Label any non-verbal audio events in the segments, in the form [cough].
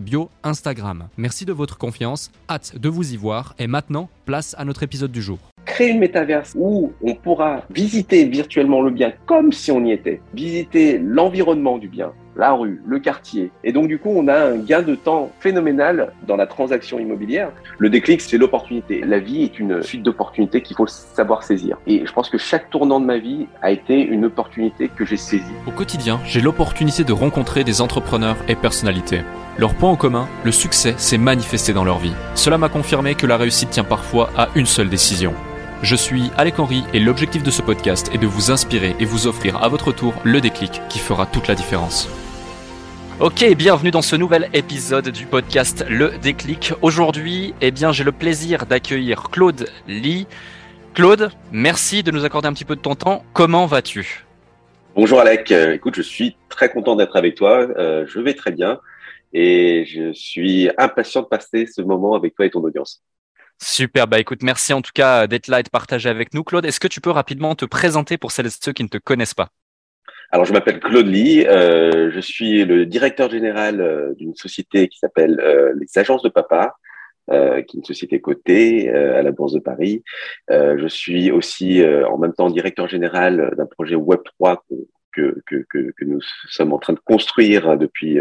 bio Instagram. Merci de votre confiance, hâte de vous y voir et maintenant, place à notre épisode du jour créer une métaverse où on pourra visiter virtuellement le bien comme si on y était, visiter l'environnement du bien, la rue, le quartier. Et donc, du coup, on a un gain de temps phénoménal dans la transaction immobilière. Le déclic, c'est l'opportunité. La vie est une suite d'opportunités qu'il faut savoir saisir. Et je pense que chaque tournant de ma vie a été une opportunité que j'ai saisie. Au quotidien, j'ai l'opportunité de rencontrer des entrepreneurs et personnalités. Leur point en commun, le succès s'est manifesté dans leur vie. Cela m'a confirmé que la réussite tient parfois à une seule décision. Je suis Alec Henry et l'objectif de ce podcast est de vous inspirer et vous offrir à votre tour le déclic qui fera toute la différence. Ok, bienvenue dans ce nouvel épisode du podcast Le Déclic. Aujourd'hui, eh bien, j'ai le plaisir d'accueillir Claude Lee. Claude, merci de nous accorder un petit peu de ton temps. Comment vas-tu? Bonjour Alec, euh, écoute, je suis très content d'être avec toi. Euh, je vais très bien et je suis impatient de passer ce moment avec toi et ton audience. Super, bah écoute, merci en tout cas d'être là et de partager avec nous. Claude, est-ce que tu peux rapidement te présenter pour celles et ceux qui ne te connaissent pas? Alors, je m'appelle Claude Lee, euh, je suis le directeur général euh, d'une société qui s'appelle euh, les Agences de Papa, qui est une société cotée à la Bourse de Paris. je suis aussi en même temps directeur général d'un projet Web3 que, que, que, que, nous sommes en train de construire depuis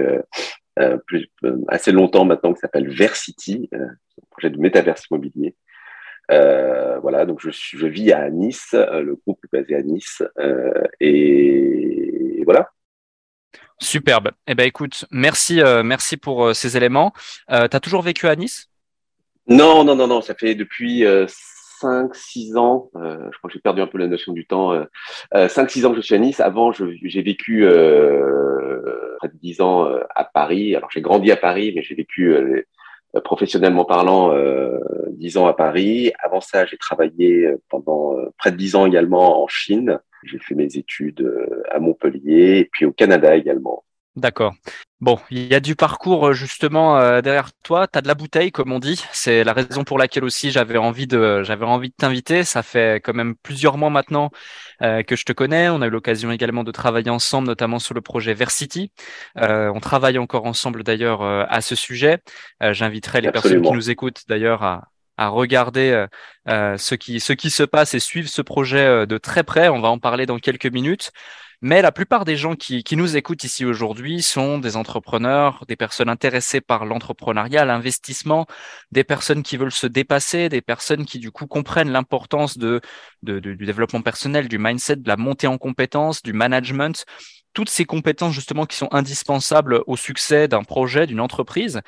plus, assez longtemps maintenant, qui s'appelle Versity, un projet de métaverse immobilier. Euh, voilà, donc je, je, vis à Nice, euh, le groupe est basé à Nice, euh, et, voilà. Superbe. Eh ben écoute, merci, merci pour ces éléments. tu as toujours vécu à Nice? Non, non, non, non. Ça fait depuis 5-6 ans. je crois que j'ai perdu un peu la notion du temps. 5-6 ans que je suis à Nice. Avant, j'ai vécu près de 10 ans à Paris. Alors j'ai grandi à Paris, mais j'ai vécu euh, professionnellement parlant, euh, dix ans à Paris. Avant ça, j'ai travaillé euh, pendant près de dix ans également en Chine. J'ai fait mes études à Montpellier et puis au Canada également. D'accord. Bon, il y a du parcours euh, justement euh, derrière toi. Tu as de la bouteille, comme on dit. C'est la raison pour laquelle aussi j'avais envie de, j'avais envie de t'inviter. Ça fait quand même plusieurs mois maintenant euh, que je te connais. On a eu l'occasion également de travailler ensemble, notamment sur le projet Versity. on travaille encore ensemble d'ailleurs à ce sujet. J'inviterai les personnes qui nous écoutent d'ailleurs à, à regarder ce qui ce qui se passe et suivre ce projet de très près. On va en parler dans quelques minutes. Mais la plupart des gens qui, qui nous écoutent ici aujourd'hui sont des entrepreneurs, des personnes intéressées par l'entrepreneuriat, l'investissement, des personnes qui veulent se dépasser, des personnes qui du coup comprennent l'importance de, de, du développement personnel, du mindset, de la montée en compétences, du management toutes ces compétences justement qui sont indispensables au succès d'un projet, d'une entreprise.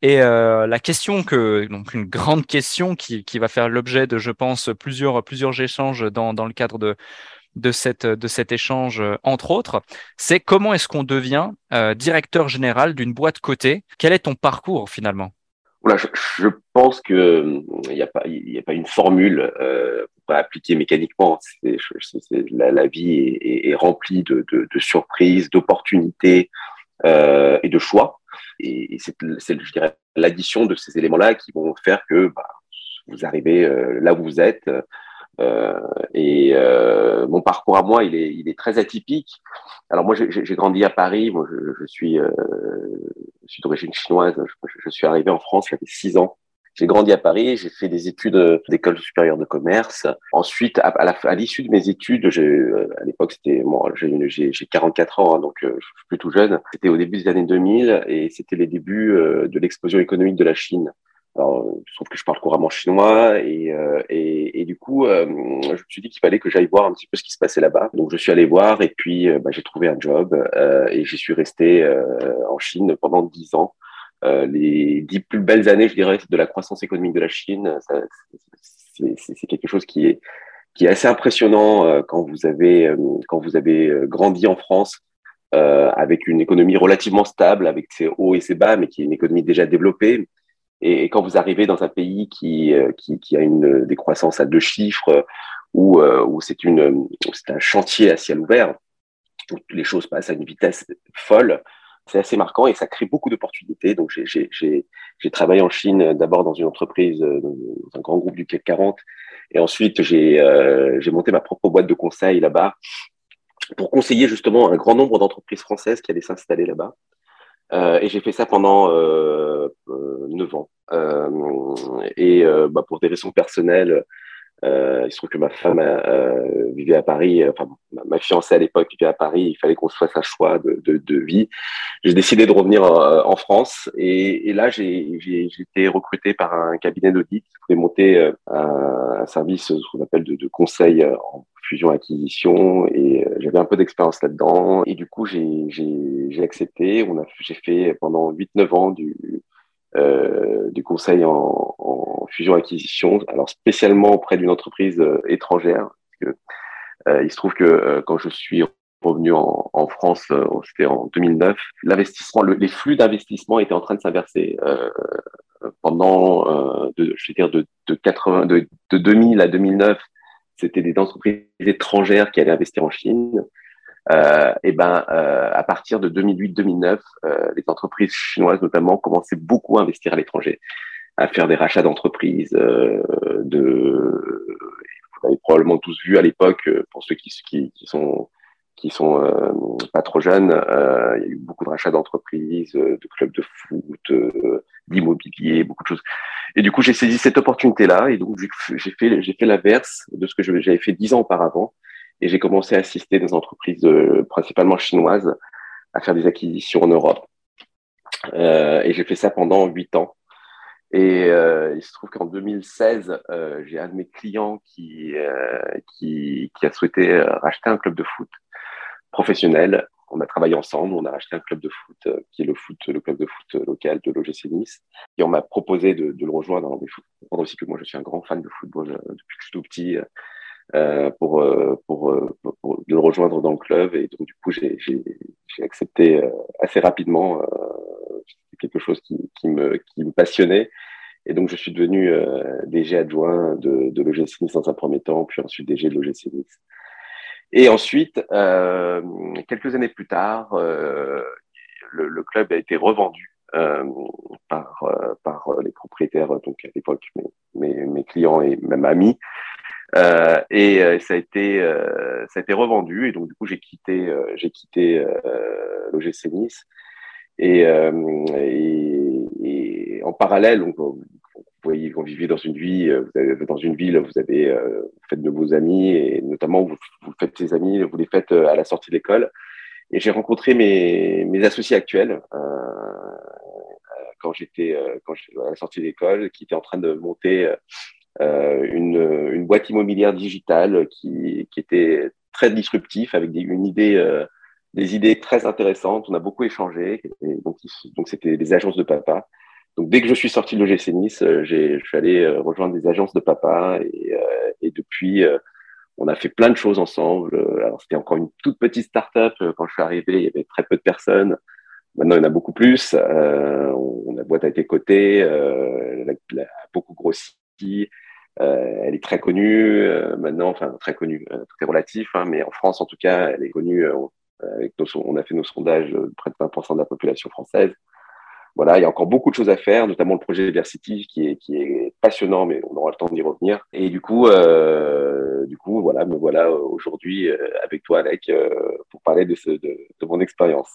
Et euh, la question que donc une grande question qui, qui va faire l'objet de, je pense, plusieurs plusieurs échanges dans, dans le cadre de de, cette, de cet échange, euh, entre autres, c'est comment est-ce qu'on devient euh, directeur général d'une boîte cotée? Quel est ton parcours finalement? Je, pense que il n'y a pas a pas une formule euh, pour appliquer mécaniquement. la, vie est, remplie de, de, surprises, d'opportunités euh, et de choix. Et, c'est, je dirais, l'addition de ces éléments-là qui vont faire que bah, vous arrivez là où vous êtes euh, et euh, mon parcours à moi, il est, il est très atypique. Alors moi, j'ai grandi à Paris. Moi, je, je suis, euh, suis d'origine chinoise. Je, suis arrivé en France, j'avais six ans. j'ai grandi à Paris, j'ai fait des études d'école supérieure de commerce. Ensuite, à, l'issue de mes études, à l'époque, c'était moi, j'ai 44 ans, hein, donc je suis plutôt jeune. C'était au début des années 2000 et c'était les débuts de l'explosion économique de la Chine. Alors, je trouve que je parle couramment chinois et, euh, du coup, euh, je me suis dit qu'il fallait que j'aille voir un petit peu ce qui se passait là-bas. Donc, je suis allé voir et puis euh, bah, j'ai trouvé un job et j'y suis resté en Chine pendant dix ans. les dix plus belles années, je dirais, de la croissance économique de la Chine, c'est quelque chose qui est qui est assez impressionnant quand vous avez quand vous avez grandi en France avec une économie relativement stable, avec ses hauts et ses bas, mais qui est une économie déjà développée et quand vous arrivez dans un pays qui, euh, qui, a une décroissance à deux chiffres, où, euh, où c'est un chantier à ciel ouvert, où les choses passent à une vitesse folle, c'est assez marquant et ça crée beaucoup d'opportunités. Donc j'ai travaillé en Chine d'abord dans une entreprise, euh, dans un grand groupe du CAC 40, et ensuite j'ai euh, monté ma propre boîte de conseil là-bas pour conseiller justement un grand nombre d'entreprises françaises qui allaient s'installer là-bas. Euh, et j'ai fait ça pendant euh, 9 ans. Euh, et euh, bah, pour des raisons personnelles, euh, il se trouve que ma femme euh, vivait à Paris, enfin ma, fiancée à l'époque vivait à Paris, il fallait qu'on se fasse un choix de, de, de vie. J'ai décidé de revenir en, France et, et là j'ai été recruté par un cabinet d'audit qui voulait monter un, un, service, ce qu'on appelle de, de conseil en fusion-acquisition et euh, j'avais un peu d'expérience là-dedans. Et du coup, j'ai accepté. On a, j'ai fait pendant 8-9 ans du, euh, du conseil en, fusion-acquisition, alors spécialement auprès d'une entreprise euh, étrangère. Parce que, il se trouve que quand je suis revenu en, France, c'était en 2009, l'investissement, le, les flux d'investissement étaient en train de s'inverser. pendant, je vais dire, de, de, 80, de, de 2000 à 2009, c'était des entreprises étrangères qui allaient investir en Chine. Euh, et ben, euh, à partir de 2008-2009, euh, les entreprises chinoises notamment commençaient beaucoup à investir à l'étranger, à faire des rachats d'entreprises. Euh, de, vous avez probablement tous vu à l'époque, euh, pour ceux qui, qui, qui sont qui sont euh, pas trop jeunes, il y a eu beaucoup de rachats d'entreprises, de clubs de foot, d'immobilier, beaucoup de choses. Et du coup, j'ai saisi cette opportunité-là et donc j'ai fait, j'ai fait l'inverse de ce que j'avais fait dix ans auparavant. Et j'ai commencé à assister des entreprises euh, principalement chinoises à faire des acquisitions en Europe. Euh, et j'ai fait ça pendant huit ans. Et euh, il se trouve qu'en 2016, euh, j'ai un de mes clients qui, euh, qui, qui, a souhaité racheter un club de foot professionnel on a travaillé ensemble, on a racheté un club de foot euh, qui est le foot, le club de foot local de l'OGC Nice, et on m'a proposé de, le rejoindre. Il faut comprendre aussi que moi je suis un grand fan de football euh, depuis que je suis tout petit, euh, pour, pour, pour, le rejoindre dans le club, et donc du coup j'ai accepté assez rapidement. C'était quelque chose qui, qui, me, qui me passionnait. Et donc, je suis devenu DG adjoint de, de l'OGC Nice dans un premier temps, puis ensuite DG de l'OGC Nice. Et ensuite, euh, quelques années plus tard, euh, le, le, club a été revendu euh, par, euh, par les propriétaires, donc à l'époque mes, mes, mes, clients et même amis. Euh, et ça a été ça a été revendu et donc du coup j'ai quitté j'ai quitté l'OGC Nice et, et, et, en parallèle donc vous voyez, vous vivez dans une vie, euh, vous avez, dans une ville, vous avez, euh, faites de vos amis et notamment vous, faites ces amis, vous les faites euh, à la sortie de l'école. Et j'ai rencontré mes, associés actuels quand j'étais à la sortie de l'école, qui étaient en train de monter une, boîte immobilière digitale qui, était très disruptif avec des, une idée, des idées très intéressantes. On a beaucoup échangé. Et donc, donc c'était des agences de papa. Donc dès que je suis sorti de l'OGC Nice, euh, je suis allé euh, rejoindre des agences de papa et, euh, depuis, on a fait plein de choses ensemble. Alors c'était encore une toute petite start-up quand je suis arrivé, il y avait très peu de personnes. Maintenant, il y en a beaucoup plus. On, la boîte a été cotée, elle, a, beaucoup grossi. Elle est très connue maintenant, enfin très connue, tout est relatif, hein, mais en France en tout cas, elle est connue. on a fait nos sondages de près de 20% de la population française voilà, il y a encore beaucoup de choses à faire, notamment le projet Diversity qui est, passionnant, mais on aura le temps d'y revenir. Et du coup, euh, du coup, voilà, me voilà aujourd'hui euh, avec toi, Alec, euh, pour parler de, mon expérience.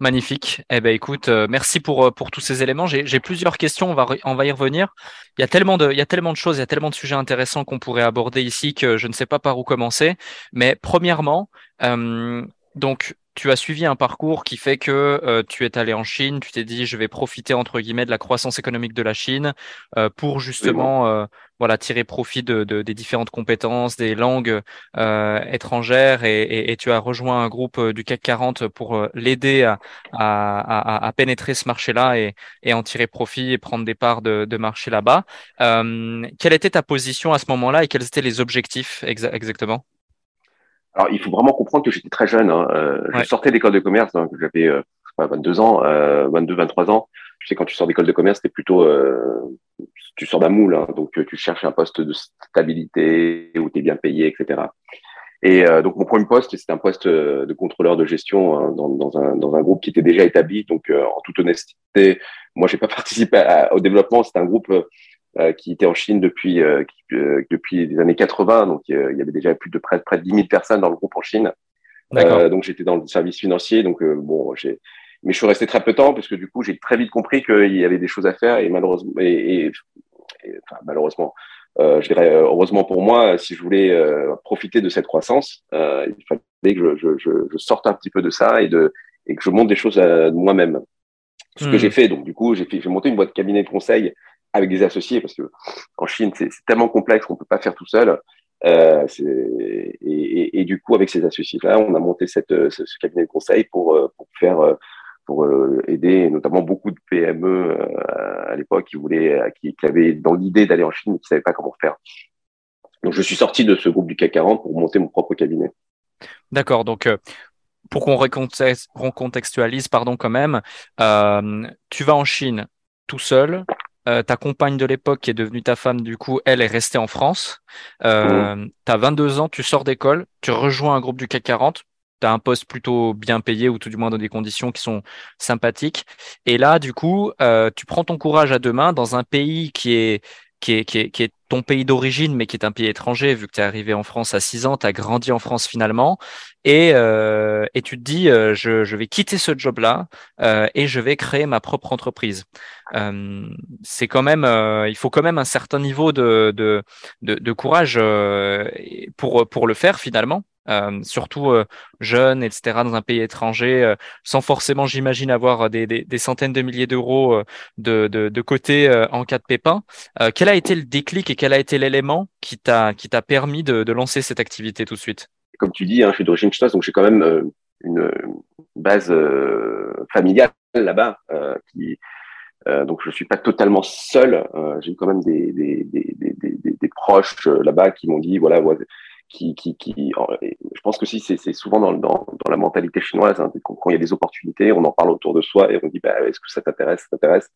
Magnifique. Eh ben, écoute, euh, merci pour, euh, tous ces éléments. J'ai plusieurs questions, on va, y revenir. Il y, a tellement de, choses, il y a tellement de sujets intéressants qu'on pourrait aborder ici que je ne sais pas par où commencer. Mais premièrement, euh, donc, tu as suivi un parcours qui fait que euh, tu es allé en Chine, tu t'es dit je vais profiter entre guillemets de la croissance économique de la Chine euh, pour justement euh, voilà tirer profit de, de, des différentes compétences, des langues étrangères. Et, et, et, tu as rejoint un groupe du CAC 40 pour l'aider à, à, à, pénétrer ce marché-là et, et, en tirer profit et prendre des parts de, de marché là-bas. quelle était ta position à ce moment-là et quels étaient les objectifs exactement? Alors, il faut vraiment comprendre que j'étais très jeune. Hein. Euh, je sortais d'école de commerce, donc j'avais euh, 22 ans, euh, 22, 23 ans. Tu sais, quand tu sors d'école de commerce, t'es plutôt, euh, tu sors d'un moule, hein, donc tu cherches un poste de stabilité où tu es bien payé, etc. Et euh, donc mon premier poste, c'était un poste de contrôleur de gestion hein, dans, dans, un, dans un groupe qui était déjà établi. Donc en toute honnêteté, moi j'ai pas [laughs] participé au développement. C'était un groupe euh, qui était en Chine depuis euh, euh, depuis les années 80. Donc il y avait déjà plus de près, près de 10 000 personnes dans le groupe en Chine. donc j'étais dans le service financier. Donc bon, j'ai mais je suis resté très peu de temps parce que du coup j'ai très vite compris qu'il y avait des choses à faire et malheureusement et, enfin, malheureusement euh, je dirais heureusement pour moi si je voulais profiter de cette croissance il fallait que je, je, je, sorte un petit peu de ça et de et que je monte des choses moi-même ce que hmm. j'ai fait donc du coup j'ai j'ai monté une boîte de cabinet de conseil avec des associés, parce que en Chine, c'est tellement complexe qu'on peut pas faire tout seul. Euh, et, du coup, avec ces associés-là, on a monté cette, ce, cabinet de conseil pour, euh, faire, euh, pour euh, aider notamment beaucoup de PME à l'époque qui voulaient, qui, avaient dans l'idée d'aller en Chine mais qui savaient pas comment faire. Donc, je suis sorti de ce groupe du CAC 40 pour monter mon propre cabinet. D'accord. Donc, pour qu'on recontextualise, pardon, quand même, euh, tu vas en Chine tout seul, euh, ta compagne de l'époque, qui est devenue ta femme, du coup, elle est restée en France. Euh, Tu as 22 ans, tu sors d'école, tu rejoins un groupe du CAC 40. Tu as un poste plutôt bien payé ou tout du moins dans des conditions qui sont sympathiques. Et là, du coup, euh, tu prends ton courage à deux mains dans un pays qui est qui est, ton pays d'origine, mais qui est un pays étranger, vu que tu es arrivé en France à 6 ans, tu as grandi en France finalement, et, euh, et tu te dis, euh, je, vais quitter ce job-là euh, et je vais créer ma propre entreprise. Euh, c'est quand même, euh, il faut quand même un certain niveau de, courage pour, pour le faire finalement. Euh, surtout euh, jeune, etc., dans un pays étranger, euh, sans forcément, j'imagine, avoir des, centaines de milliers d'euros de, côté en cas de pépin. quel a été le déclic et quel a été l'élément qui t'a qui t'a permis de, lancer cette activité tout de suite? Comme tu dis, hein, je suis d'origine chinoise, donc j'ai quand même une base familiale là-bas qui donc je suis pas totalement seul. j'ai quand même des, des, des, des, des proches là-bas qui m'ont dit voilà qui, qui, qui je pense que si c'est souvent dans, dans, dans, la mentalité chinoise, hein, quand, il y a des opportunités, on en parle autour de soi et on dit bah, est-ce que ça t'intéresse, ça t'intéresse?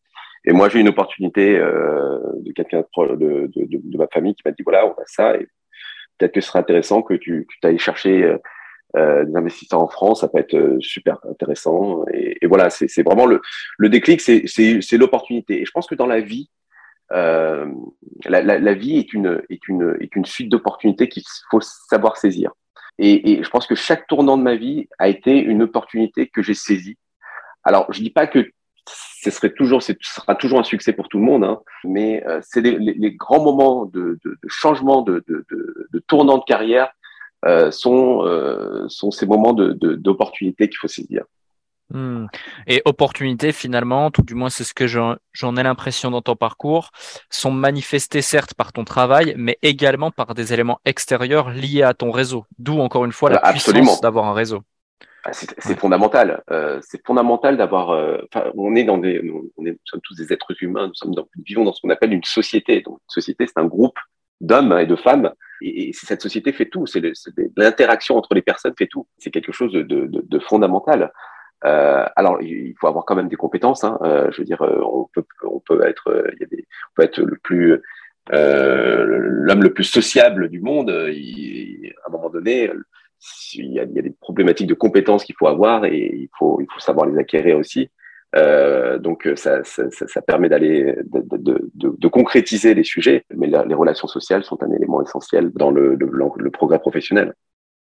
Et moi j'ai une opportunité euh, de quelqu'un de, de, de, ma famille qui m'a dit voilà on a ça et peut-être que ce serait intéressant que tu, tu ailles chercher euh, euh, des investisseurs en France, ça peut être euh, super intéressant. Et, voilà, c'est vraiment le, le déclic, c'est l'opportunité. Et je pense que dans la vie, la, la, la, vie est une, est une, est une suite d'opportunités qu'il faut savoir saisir. Et, et, je pense que chaque tournant de ma vie a été une opportunité que j'ai saisie. Alors, je dis pas que ce serait toujours, ce sera toujours un succès pour tout le monde, hein, mais euh, c'est les, les, grands moments de, de, de changement, de, de, de, tournant de carrière euh, sont, euh, sont ces moments d'opportunité qu'il faut saisir. Hmm. Et opportunités, finalement, tout du moins c'est ce que j'en ai l'impression dans ton parcours, sont manifestées certes par ton travail, mais également par des éléments extérieurs liés à ton réseau. D'où encore une fois la puissance d'avoir un réseau. Ah, c'est fondamental. Euh, c'est fondamental d'avoir. Euh, on est dans des, on est, nous sommes tous des êtres humains. Nous sommes dans, vivons dans ce qu'on appelle une société. Donc, une société, c'est un groupe d'hommes et de femmes. Et, et, cette société fait tout. C'est l'interaction entre les personnes fait tout. C'est quelque chose de, de, de fondamental. Euh, alors, il faut avoir quand même des compétences. Hein. Euh, je veux dire, on peut, être, le plus, euh, l'homme le plus sociable du monde. À un moment donné, il y, a, des problématiques de compétences qu'il faut avoir et il faut, savoir les acquérir aussi. Donc ça, permet d'aller de, concrétiser les sujets, mais les relations sociales sont un élément essentiel dans le, le, le progrès professionnel.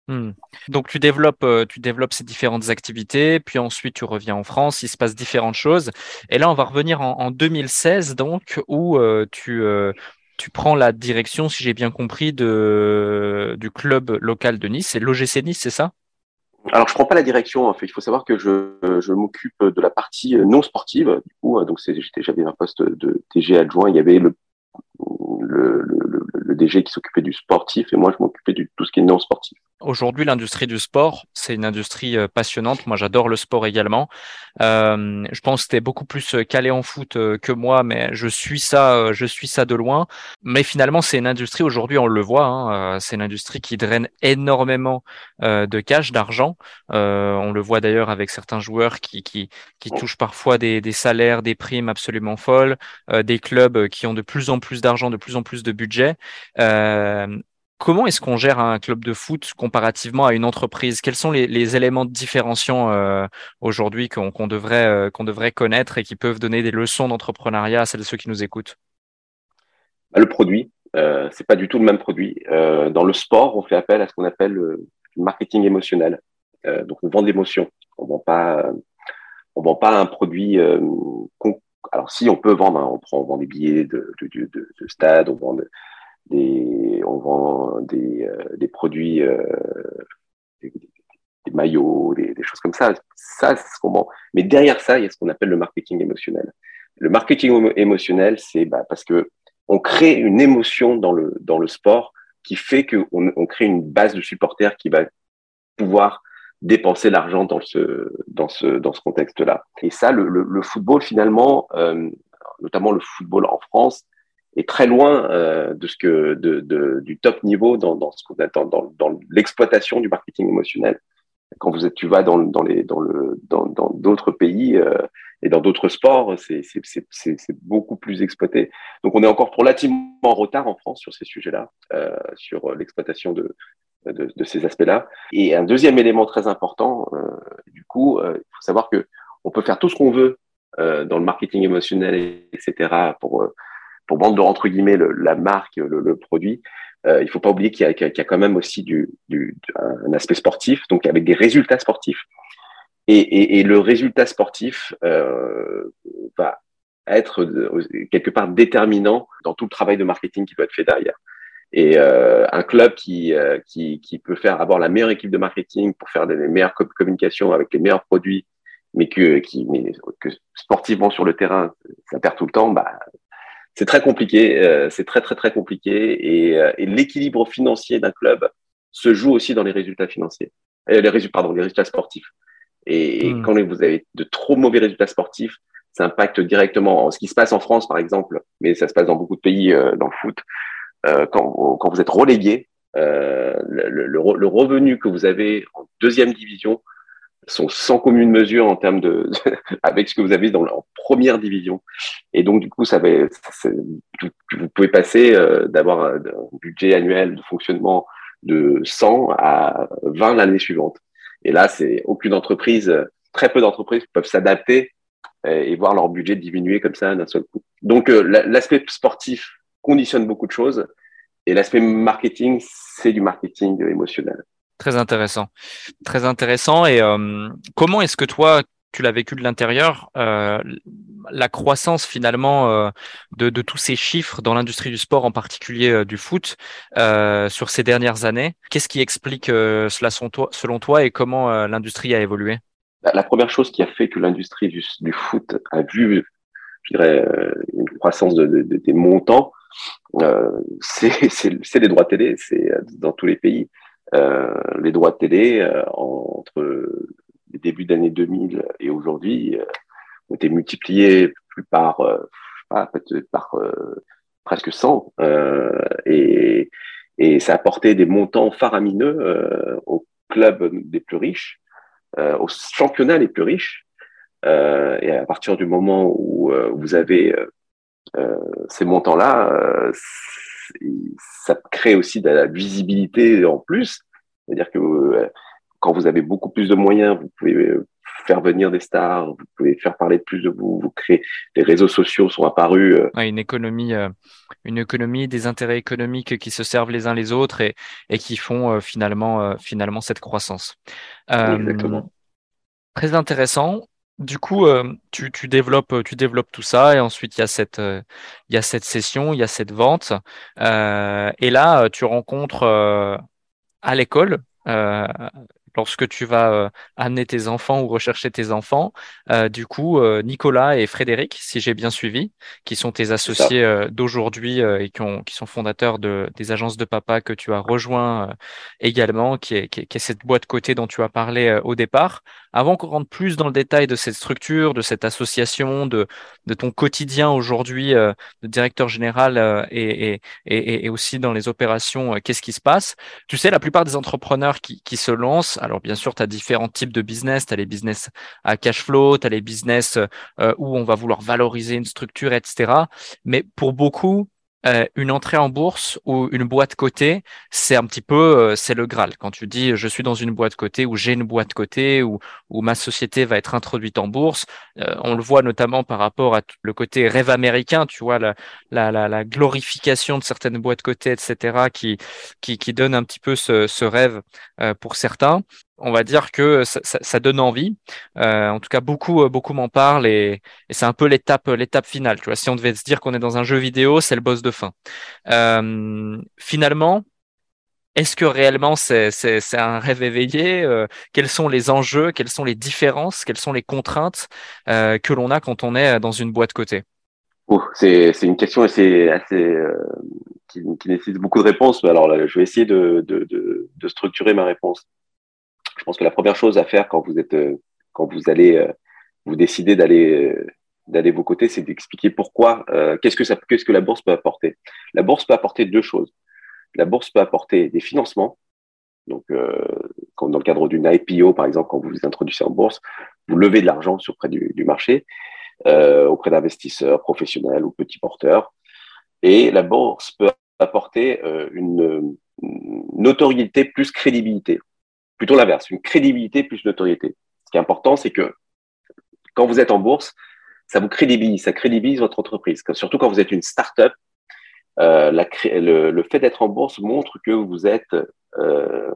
Hmm. Donc tu développes, euh, tu développes ces différentes activités, puis ensuite tu reviens en France, il se passe différentes choses. Et là, on va revenir en, 2016, donc, où euh, tu, euh, tu prends la direction, si j'ai bien compris, de, du club local de Nice. C'est l'OGC Nice, c'est ça? Alors, je prends pas la direction. En fait, il faut savoir que je, je m'occupe de la partie non sportive. Du coup, donc j'avais un poste de TG adjoint. Il y avait le, le, le, le DG qui s'occupait du sportif et moi, je m'occupais de tout ce qui est non sportif. Aujourd'hui, l'industrie du sport, c'est une industrie euh, passionnante. Moi, j'adore le sport également. Euh, je pense que tu es beaucoup plus euh, calé en foot que moi, mais je suis ça, je suis ça de loin. Mais finalement, c'est une industrie aujourd'hui, on le voit. Hein, c'est une industrie qui draine énormément de cash, d'argent. on le voit d'ailleurs avec certains joueurs qui qui, qui touchent parfois des, des salaires, des primes absolument folles, des clubs qui ont de plus en plus d'argent, de plus en plus de budget. Comment est-ce qu'on gère un club de foot comparativement à une entreprise? Quels sont les, éléments différenciants euh, aujourd'hui qu'on devrait, euh, devrait connaître et qui peuvent donner des leçons d'entrepreneuriat à celles de ceux qui nous écoutent? Bah, Le produit, euh, c'est pas du tout le même produit. Euh, dans le sport, on fait appel à ce qu'on appelle le marketing émotionnel. donc on vend d'émotions. On vend pas, on vend pas un produit. alors si on peut vendre, hein, on, vend des billets de, de, de, de stade, on vend on vend des, euh, produits, euh, des, maillots, des, choses comme ça. Ça, ce qu'on vend. Mais derrière ça, il y a ce qu'on appelle le marketing émotionnel. Le marketing émotionnel, c'est bah, parce que on crée une émotion dans le, dans le sport qui fait qu'on on crée une base de supporters qui va pouvoir dépenser l'argent dans ce, dans ce, dans ce contexte-là. Et ça, le football, finalement, euh, notamment le football en France, est très loin euh, de ce que du top niveau dans, ce qu'on attend dans, l'exploitation du marketing émotionnel. Quand vous tu vas dans, les dans le dans d'autres pays euh, et dans d'autres sports, c'est beaucoup plus exploité. Donc on est encore relativement en retard en France sur ces sujets-là, euh, sur l'exploitation de, de, ces aspects-là. Et un deuxième élément très important, du coup, il faut savoir que on peut faire tout ce qu'on veut dans le marketing émotionnel, etc. pour pour vendre entre guillemets la marque, le, produit, euh, il faut pas oublier qu'il y, a quand même aussi du, un aspect sportif, donc avec des résultats sportifs. Et, le résultat sportif euh, va être quelque part déterminant dans tout le travail de marketing qui doit être fait derrière. Et euh, un club qui, euh, qui, peut faire avoir la meilleure équipe de marketing pour faire des meilleures communications avec les meilleurs produits, mais que, qui, mais que sportivement sur le terrain, ça perd tout le temps, bah, c'est très compliqué, euh, c'est très très très compliqué et, euh, et l'équilibre financier d'un club se joue aussi dans les résultats financiers, euh, les résultats pardon, les résultats sportifs. Et, hmm. quand vous avez de trop mauvais résultats sportifs, ça impacte directement ce qui se passe en France par exemple, mais ça se passe dans beaucoup de pays euh, dans le foot. quand, quand vous êtes relégué, le, le, le, revenu que vous avez en deuxième division sont sans commune mesure en termes de [laughs] avec ce que vous avez dans la première division. Et donc du coup, ça va, vous pouvez passer euh, d'avoir un, budget annuel de fonctionnement de 100 à 20 l'année suivante. Et là, c'est aucune entreprise, très peu d'entreprises peuvent s'adapter euh, et, voir leur budget diminuer comme ça d'un seul coup. Donc euh, l'aspect sportif conditionne beaucoup de choses et l'aspect marketing, c'est du marketing émotionnel. Très intéressant. Très intéressant. Et euh, comment est-ce que toi, tu l'as vécu de l'intérieur, euh, la croissance finalement euh, de, tous ces chiffres dans l'industrie du sport, en particulier du foot, sur ces dernières années? Qu'est-ce qui explique cela selon toi et comment l'industrie a évolué? La première chose qui a fait que l'industrie du, foot a vu, je dirais, une croissance de, des montants, c'est les droits télé, c'est dans tous les pays. Euh, les droits de télé euh, entre les débuts d'année 2000 et aujourd'hui euh, ont été multipliés plus par, peut-être par presque 100 et, et ça a apporté des montants faramineux aux clubs des plus riches, aux championnats les plus riches. Euh, et à partir du moment où vous avez euh, ces montants-là, ça crée aussi de la visibilité en plus. C'est-à-dire que euh, quand vous avez beaucoup plus de moyens, vous pouvez faire venir des stars, vous pouvez faire parler plus de vous, vous créez, les réseaux sociaux sont apparus. une économie, une économie, des intérêts économiques qui se servent les uns les autres et, et qui font finalement, finalement cette croissance. Exactement. Très intéressant. Du coup, euh, tu, tu, développes, tu développes tout ça et ensuite il y a cette, euh, il y a cette session, il y a cette vente. Euh, et là, tu rencontres à l'école lorsque tu vas euh, amener tes enfants ou rechercher tes enfants. Euh, du coup, euh, Nicolas et Frédéric, si j'ai bien suivi, qui sont tes associés d'aujourd'hui et qui, ont, qui, sont fondateurs de, des agences de papa que tu as rejoint également, qui est, qui, est, cette boîte côté dont tu as parlé au départ. Avant qu'on rentre plus dans le détail de cette structure, de cette association, de, de ton quotidien aujourd'hui de directeur général et, et, et, aussi dans les opérations, qu'est-ce qui se passe? Tu sais, la plupart des entrepreneurs qui, qui se lancent alors bien sûr, tu as différents types de business. Tu as les business à cash flow, tu as les business euh, où on va vouloir valoriser une structure, etc. Mais pour beaucoup, euh, une entrée en bourse ou une boîte cotée, c'est un petit peu, euh, c'est le Graal. Quand tu dis je suis dans une boîte cotée ou j'ai une boîte cotée ou, ou ma société va être introduite en bourse, euh, on le voit notamment par rapport à le côté rêve américain, tu vois, la, la, la, glorification de certaines boîtes cotées, etc., qui, qui, qui donne un petit peu ce, ce rêve pour certains on va dire que ça, donne envie. Euh, en tout cas, beaucoup, euh, beaucoup m'en parlent et, c'est un peu l'étape, l'étape finale. Tu vois, si on devait se dire qu'on est dans un jeu vidéo, c'est le boss de fin. Euh, finalement, est-ce que réellement c'est, un rêve éveillé Quels sont les enjeux? Quelles sont les différences? Quelles sont les contraintes que l'on a quand on est dans une boîte cotée? C'est, une question qui, nécessite beaucoup de réponses. Alors je vais essayer de structurer ma réponse je pense que la première chose à faire quand vous êtes, euh, quand vous allez, euh, vous décidez d'aller, euh, d'aller vos côtés, c'est d'expliquer pourquoi, qu'est-ce que ça, qu'est-ce que la bourse peut apporter. La bourse peut apporter deux choses. La bourse peut apporter des financements. Donc, dans le cadre d'une IPO, par exemple, quand vous vous introduisez en bourse, vous levez de l'argent auprès du marché, auprès d'investisseurs professionnels ou petits porteurs. Et la bourse peut apporter une notoriété plus crédibilité plutôt l'inverse, une crédibilité plus notoriété. Ce qui est important, c'est que quand vous êtes en bourse, ça vous crédibilise, ça crédibilise votre entreprise. Surtout quand vous êtes une start-up, euh, le, fait d'être en bourse montre que vous êtes, euh,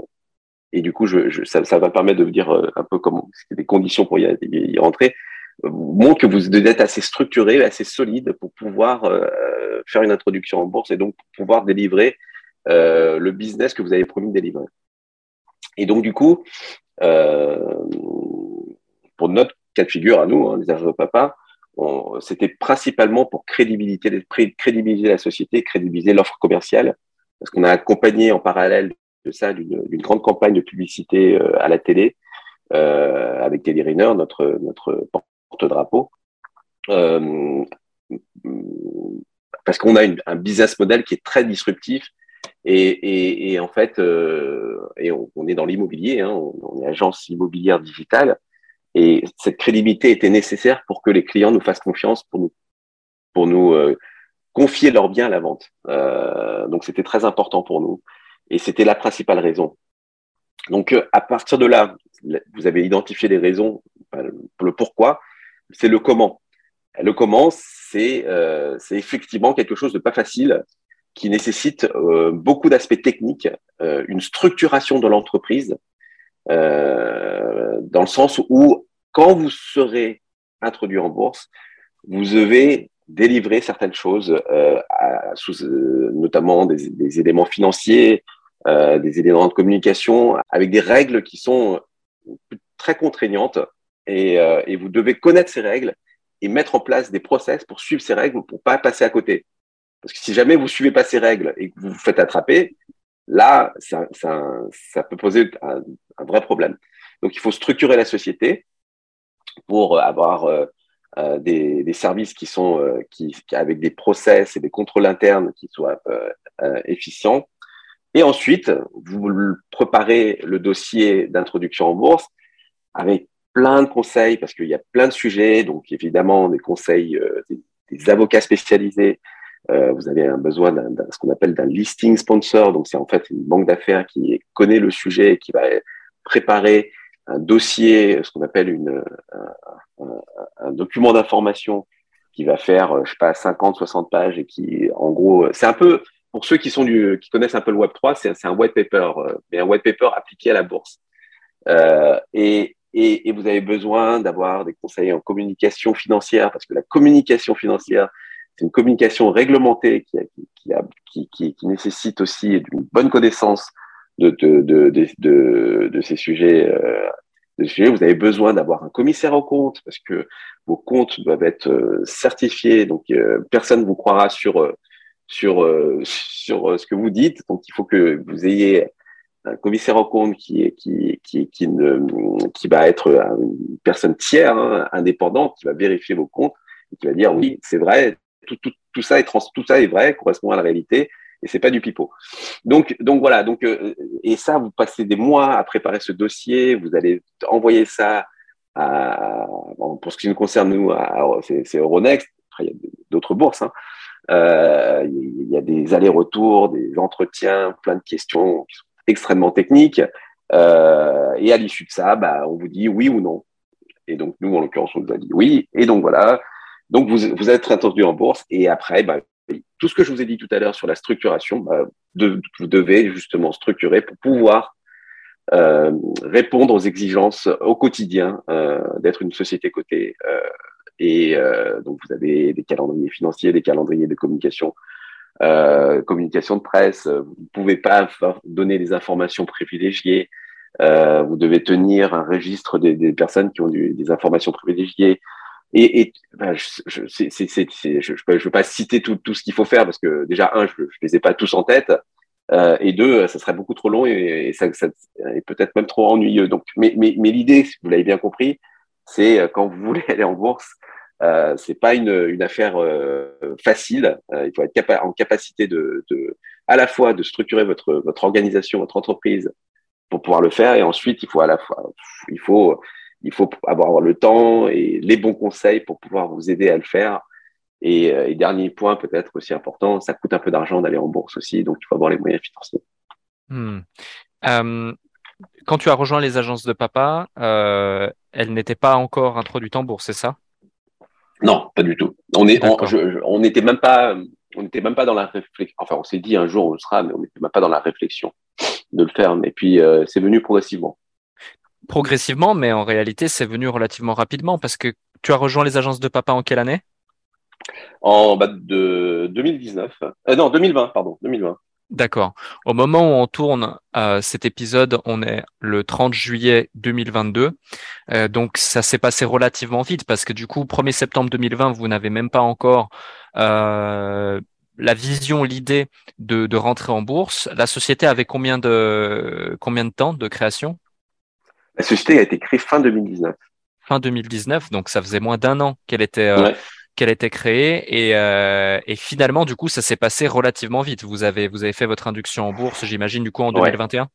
et du coup, ça, va permettre de vous dire euh, un peu comment, des conditions pour y, rentrer, montre que vous êtes assez structuré, assez solide pour pouvoir faire une introduction en bourse et donc pouvoir délivrer le business que vous avez promis de délivrer. Et donc, du coup, euh, pour notre cas de figure à nous, hein, les agents de papa, c'était principalement pour crédibiliser, crédibiliser la société, crédibiliser l'offre commerciale, parce qu'on a accompagné en parallèle de ça d'une grande campagne de publicité euh, à la télé euh, avec Teddy Riner, notre, porte-drapeau. Euh, parce qu'on a un business model qui est très disruptif et, en fait, euh, on, est dans l'immobilier, hein, on, est agence immobilière digitale, et cette crédibilité était nécessaire pour que les clients nous fassent confiance pour nous, pour nous euh, confier leurs biens à la vente. Euh, donc c'était très important pour nous, et c'était la principale raison. Donc à partir de là, vous avez identifié les raisons, le pourquoi, c'est le comment. Le comment, c'est effectivement quelque chose de pas facile qui nécessite euh, beaucoup d'aspects techniques, euh, une structuration de l'entreprise, euh, dans le sens où quand vous serez introduit en bourse, vous devez délivrer certaines choses, notamment des, des, éléments financiers, des éléments de communication, avec des règles qui sont très contraignantes, et, et vous devez connaître ces règles et mettre en place des process pour suivre ces règles pour pas passer à côté. Parce que si jamais vous suivez pas ces règles et que vous vous faites attraper, là, ça, peut poser un, vrai problème. Donc, il faut structurer la société pour avoir euh, euh, des, services qui sont euh, avec des process et des contrôles internes qui soient efficients. Et ensuite, vous préparez le dossier d'introduction en bourse avec plein de conseils parce qu'il y a plein de sujets. Donc, évidemment, des conseils des avocats spécialisés, euh, vous avez un besoin d'un ce qu'on appelle d'un listing sponsor. Donc, c'est en fait une banque d'affaires qui connaît le sujet et qui va préparer un dossier, ce qu'on appelle une, un, document d'information qui va faire, je sais pas, 50, 60 pages et qui, en gros, c'est un peu, pour ceux qui sont du, qui connaissent un peu le Web 3, c'est un white paper, mais un white paper appliqué à la bourse. Euh, et, et, vous avez besoin d'avoir des conseils en communication financière parce que la communication financière, c'est une communication réglementée qui, qui, qui, qui, qui nécessite aussi une bonne connaissance de, de, de, de, de ces sujets. Euh, de sujets. Vous avez besoin d'avoir un commissaire aux comptes parce que vos comptes doivent être euh, certifiés, donc euh, personne ne vous croira sur euh, sur sur ce que vous dites. Donc il faut que vous ayez un commissaire aux comptes qui, qui, qui, qui, ne, qui va être une personne tiers, hein, indépendante, qui va vérifier vos comptes et qui va dire oui, c'est vrai, tout, tout, tout, ça est trans, tout ça est vrai, correspond à la réalité et c'est pas du pipeau. Donc, donc voilà. Donc, euh, et ça, vous passez des mois à préparer ce dossier. Vous allez envoyer ça à, pour ce qui nous concerne nous, c'est Euronext. Après, il y a d'autres bourses. Hein. Euh, il y a des allers-retours, des entretiens, plein de questions qui sont extrêmement techniques. Euh, et à l'issue de ça, bah, on vous dit oui ou non. Et donc, nous, en l'occurrence, on vous a dit oui. Et donc, voilà. Donc, vous, vous êtes attendu en bourse. Et après, bah, tout ce que je vous ai dit tout à l'heure sur la structuration, bah, de, vous devez justement structurer pour pouvoir euh, répondre aux exigences au quotidien euh, d'être une société cotée. Euh, et euh, donc, vous avez des calendriers financiers, des calendriers de communication, euh, communication de presse. Vous ne pouvez pas donner des informations privilégiées. Euh, vous devez tenir un registre des, des personnes qui ont des informations privilégiées. Et, ben, je ne je, veux pas citer tout, ce qu'il faut faire parce que déjà, un, je ne les ai pas tous en tête. Euh, et deux, ça serait beaucoup trop long et, ça, ça peut-être même trop ennuyeux. Donc, mais, l'idée, si vous l'avez bien compris, c'est euh, quand vous [laughs] voulez aller en bourse, euh, c'est pas une, affaire euh, facile. Il faut être en capacité de, à la fois de structurer votre, votre organisation, votre entreprise pour pouvoir le faire, et ensuite il faut à la fois, il faut il faut avoir le temps et les bons conseils pour pouvoir vous aider à le faire. Et, euh, et dernier point, peut-être aussi important, ça coûte un peu d'argent d'aller en bourse aussi, donc il faut avoir les moyens financiers. Hmm. Euh, quand tu as rejoint les agences de papa, euh, elles n'étaient pas encore introduites en bourse, c'est ça? Non, pas du tout. On est, on n'était même pas, on n'était même pas dans la réflexion. Enfin, on s'est dit un jour on le sera, mais on n'était même pas dans la réflexion de le faire. Et puis euh, c'est venu progressivement progressivement, mais en réalité, c'est venu relativement rapidement parce que tu as rejoint les agences de papa en quelle année? En bah, de 2019. Euh, non, 2020, pardon, 2020. D'accord. Au moment où on tourne euh, cet épisode, on est le 30 juillet 2022. Euh, donc ça s'est passé relativement vite parce que du coup, 1er septembre 2020, vous n'avez même pas encore euh, la vision, l'idée de, de, rentrer en bourse. La société avait combien de combien de temps de création? La société a été créée fin 2019. Fin 2019, donc ça faisait moins d'un an qu'elle était euh, qu'elle était créée et, euh, et finalement du coup ça s'est passé relativement vite. Vous avez vous avez fait votre induction en bourse, j'imagine du coup en 2021.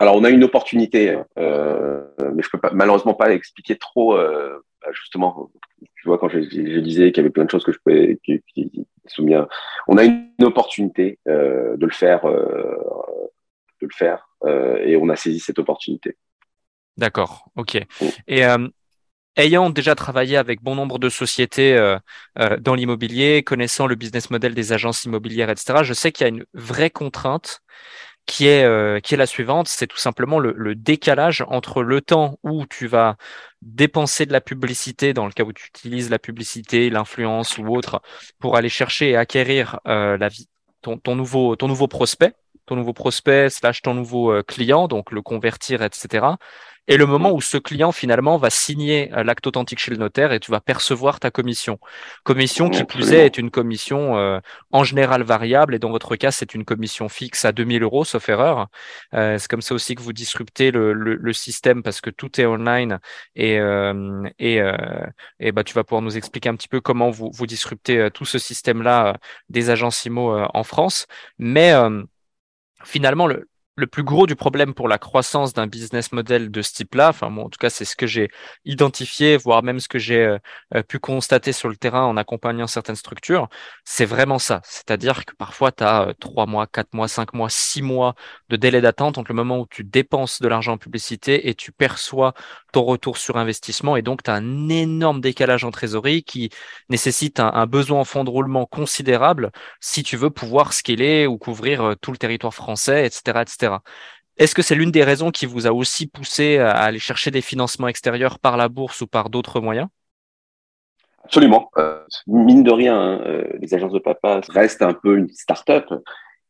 Alors on a une opportunité, euh, mais je peux pas, malheureusement pas expliquer trop. Euh, bah, justement, tu vois quand je, je disais qu'il y avait plein de choses que je pouvais qui, qui. On a une opportunité euh, de le faire, euh, de le faire, et on a saisi cette opportunité. D'accord, ok. Et euh, ayant déjà travaillé avec bon nombre de sociétés euh, euh, dans l'immobilier, connaissant le business model des agences immobilières, etc., je sais qu'il y a une vraie contrainte qui est, euh, qui est la suivante, c'est tout simplement le, le, décalage entre le temps où tu vas dépenser de la publicité, dans le cas où tu utilises la publicité, l'influence ou autre, pour aller chercher et acquérir euh, la vie, ton, ton, nouveau, ton nouveau prospect, ton nouveau prospect slash ton nouveau client, donc le convertir, etc et le moment où ce client finalement va signer euh, l'acte authentique chez le notaire et tu vas percevoir ta commission. Commission qui plus est est une commission euh, en général variable et dans votre cas c'est une commission fixe à 2000 euros sauf erreur. Euh, c'est comme ça aussi que vous disruptez le, le, le, système parce que tout est online et euh, et, euh, et bah tu vas pouvoir nous expliquer un petit peu comment vous vous disruptez tout ce système là des agences IMO en France. Mais finalement le le plus gros du problème pour la croissance d'un business model de ce type-là, enfin en tout cas c'est ce que j'ai identifié, voire même ce que j'ai euh, euh, pu constater sur le terrain en accompagnant certaines structures, c'est vraiment ça. C'est-à-dire que parfois tu as trois mois, quatre mois, cinq mois, six mois de délai d'attente entre le moment où tu dépenses de l'argent en publicité et tu perçois ton retour sur investissement et donc tu as un énorme décalage en trésorerie qui nécessite un, un besoin en fonds de roulement considérable si tu veux pouvoir scaler ou couvrir euh, tout le territoire français, etc., etc. Est-ce que c'est l'une des raisons qui vous a aussi poussé à aller chercher des financements extérieurs par la bourse ou par d'autres moyens? Absolument. Euh, mine de rien, hein, euh, les agences de papa restent un peu une start-up.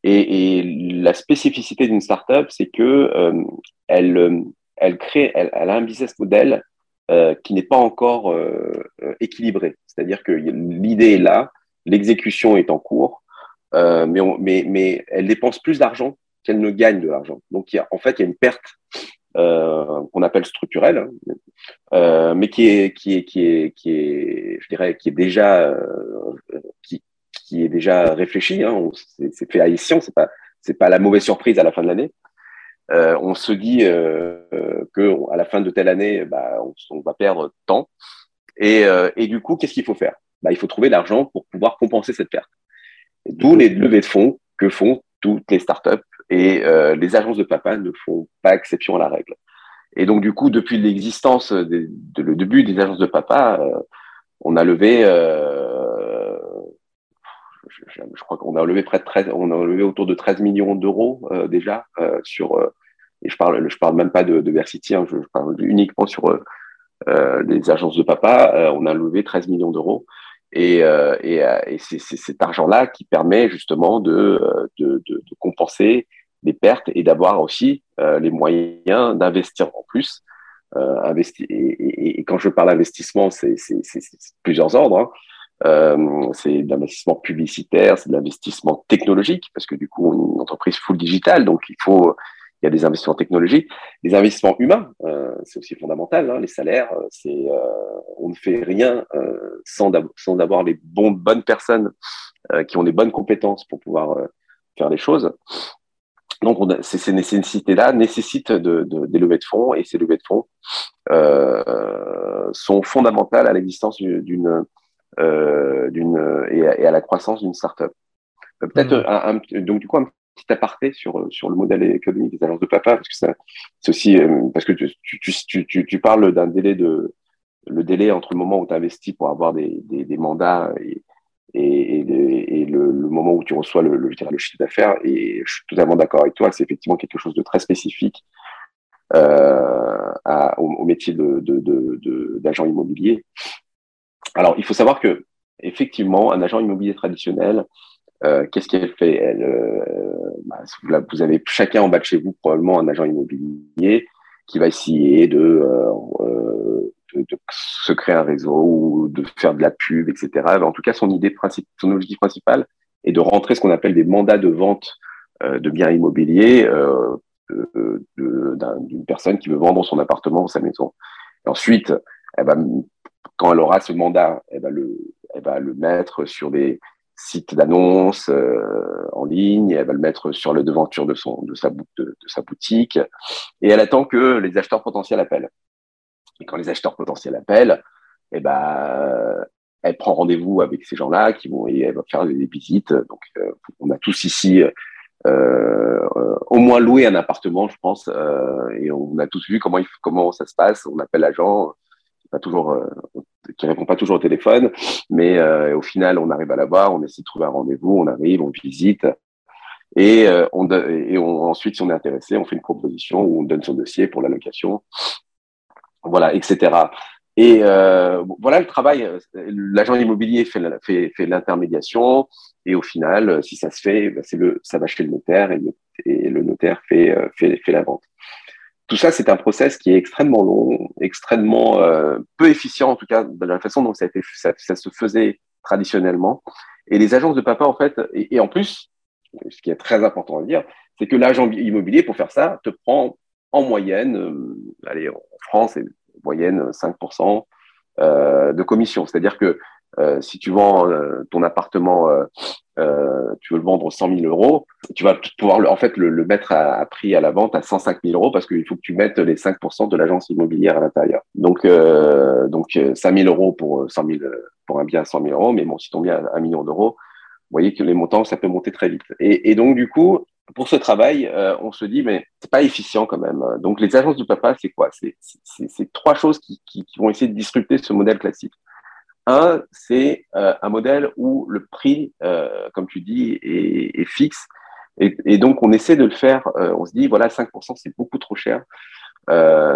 Et, la spécificité d'une start-up, c'est que euh, elle, elle crée, elle, a un business model qui n'est pas encore équilibré. C'est-à-dire que l'idée est là, l'exécution est en cours, mais elle dépense plus d'argent qu'elle ne gagne de l'argent. Donc, en fait, il y a une perte euh, qu'on appelle structurelle, hein, euh, mais qui est, qui est, qui est, qui est, je dirais, qui est déjà, euh, qui, qui est déjà réfléchie. Hein, c'est fait Sion, c'est pas, c'est pas la mauvaise surprise à la fin de l'année. On se dit que à la fin de telle année, bah, on, va perdre tant. Et, et du coup, qu'est-ce qu'il faut faire? Bah, Il faut trouver l'argent pour pouvoir compenser cette perte. D'où les levées de fonds que font toutes les startups et euh, les agences de papa ne font pas exception à la règle. Et donc, du coup, depuis l'existence, de, le début des agences de papa, euh, on a levé, euh, je, crois qu'on a levé près de 13, on a levé autour de 13 millions d'euros déjà sur, et je parle, je parle même pas de, de Versity, hein, je, je, parle uniquement sur les agences de papa. on a levé 13 millions d'euros. Et, et, et c'est cet argent-là qui permet justement de, de, de, de compenser des pertes et d'avoir aussi euh, les moyens d'investir en plus. Euh, investi et, et, quand je parle d'investissement, c'est plusieurs ordres. Hein. Euh, c'est de l'investissement publicitaire, c'est de l'investissement technologique, parce que du coup, on est une entreprise full digital, donc il faut, il y a des investissements technologiques, des investissements humains, euh, c'est aussi fondamental. Hein, les salaires, euh, c'est, euh, on ne fait rien euh, sans, sans avoir les bons, bonnes personnes qui ont les bonnes compétences pour pouvoir faire les choses. Donc, on ces, nécessités-là nécessitent de, de, des levées de fonds et ces levées de fonds euh, sont fondamentales à l'existence d'une euh, d'une et, et, à la croissance d'une startup. Euh, peut-être mmh. donc du coup un petit aparté sur sur le modèle économique des agences de papa parce que c'est aussi euh, parce que tu tu, tu, tu parles d'un délai de le délai entre le moment où tu investis pour avoir des, des, mandats et, et, le, moment où tu reçois le, le, chiffre d'affaires. Et je suis totalement d'accord avec toi, c'est effectivement quelque chose de très spécifique euh, au, métier d'agent de, de, de, immobilier. Alors, il faut savoir que effectivement, un agent immobilier traditionnel, euh, qu'est-ce qu'elle fait Elle, euh, bah, vous avez chacun en bas de chez vous probablement un agent immobilier qui va essayer de euh, euh de, se créer un réseau ou de faire de la pub, etc. En tout cas, son idée principale, son objectif principal est de rentrer ce qu'on appelle des mandats de vente euh, de biens immobiliers euh, d'une personne qui veut vendre son appartement ou sa maison. Ensuite, elle va, quand elle aura ce mandat, elle va le, elle va le mettre sur des sites d'annonces euh, en ligne, elle va le mettre sur la devanture de, son, de, sa, boutique, et elle attend que les acheteurs potentiels appellent. Et quand les acheteurs potentiels appellent, eh ben, elle prend rendez-vous avec ces gens-là qui vont et elle va faire des visites. Donc, euh, on a tous ici euh, au moins loué un appartement, je pense, euh, et on a tous vu comment il, comment ça se passe. On appelle l'agent, pas toujours, euh, qui répond pas toujours au téléphone, mais au final, on arrive à l'avoir. On essaie de trouver un rendez-vous, on arrive, on visite. Et, on, et ensuite, si on est intéressé, on fait une proposition où on donne son dossier pour la location voilà, etc. Et euh, voilà le travail. L'agent immobilier fait, fait, l'intermédiation et au final, si ça se fait, ben c'est le, ça va chez le notaire et le, notaire euh, fait, fait la vente. Tout ça, c'est un process qui est extrêmement long, extrêmement euh, peu efficient en tout cas de la façon dont ça, a été, ça, ça, se faisait traditionnellement. Et les agences de papa, en fait, et, et en plus, ce qui est très important à dire, c'est que l'agent immobilier, pour faire ça, te prend en moyenne, euh, allez, en France, c'est moyenne 5% euh, de commission. C'est-à-dire que euh, si tu vends ton appartement euh, tu veux le vendre 100 000 euros, tu vas pouvoir le, en fait le, mettre à, prix à la vente à 105 000 euros parce qu'il faut que tu mettes les 5% de l'agence immobilière à l'intérieur. Donc, euh, donc 5 000 euros pour 100 000, pour un bien à 100 000 euros, mais bon, si ton bien à 1 million d'euros, vous voyez que les montants, ça peut monter très vite. Et, donc, du coup, pour ce travail, euh, on se dit, mais c'est pas efficient quand même. Donc, les agences de papa, c'est quoi? C'est trois choses qui, vont essayer de disrupter ce modèle classique. C'est euh, un modèle où le prix, euh, comme tu dis, est, fixe. Et, donc, on essaie de le faire. Euh, on se dit, voilà, 5%, c'est beaucoup trop cher.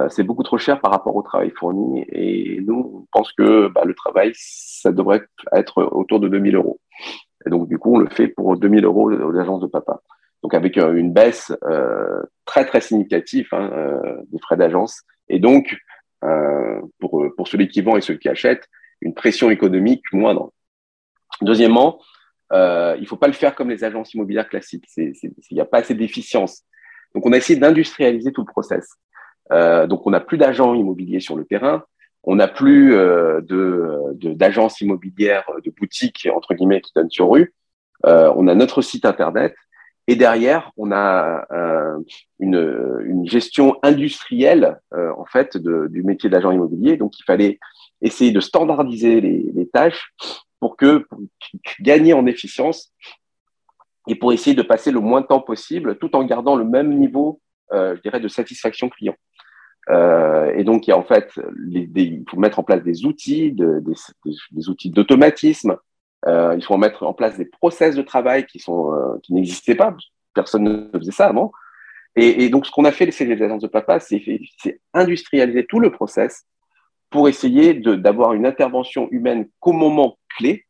C'est beaucoup trop cher par rapport au travail fourni. Et nous, on pense que bah, le travail, ça devrait être autour de 2000 euros. Et donc, du coup, on le fait pour 2000 euros aux agences de papa. Donc, avec une baisse très, très significative hein, des frais d'agence. Et donc, pour, pour celui qui vend et celui qui achète, une pression économique moindre. Deuxièmement, euh, il faut pas le faire comme les agences immobilières classiques. Il n'y a pas assez d'efficience. Donc, on a essayé d'industrialiser tout le process. Euh, donc, on n'a plus d'agents immobiliers sur le terrain. On n'a plus euh, de d'agences immobilières, de boutiques entre guillemets qui donnent sur rue. Euh, on a notre site internet et derrière on a euh, une, une, gestion industrielle euh, en fait de, du métier d'agent immobilier. Donc il fallait essayer de standardiser les, les tâches pour que pour gagner en efficience et pour essayer de passer le moins de temps possible tout en gardant le même niveau, euh, je dirais, de satisfaction client. Euh, et donc, il y a en fait, les, des, il faut mettre en place des outils, de, des, des, outils d'automatisme. Euh, il faut mettre en place des process de travail qui sont euh, qui n'existaient pas. Personne ne faisait ça avant. Et, donc, ce qu'on a fait les les agences de papa, c'est industrialiser tout le process pour essayer d'avoir une intervention humaine qu'au moment clé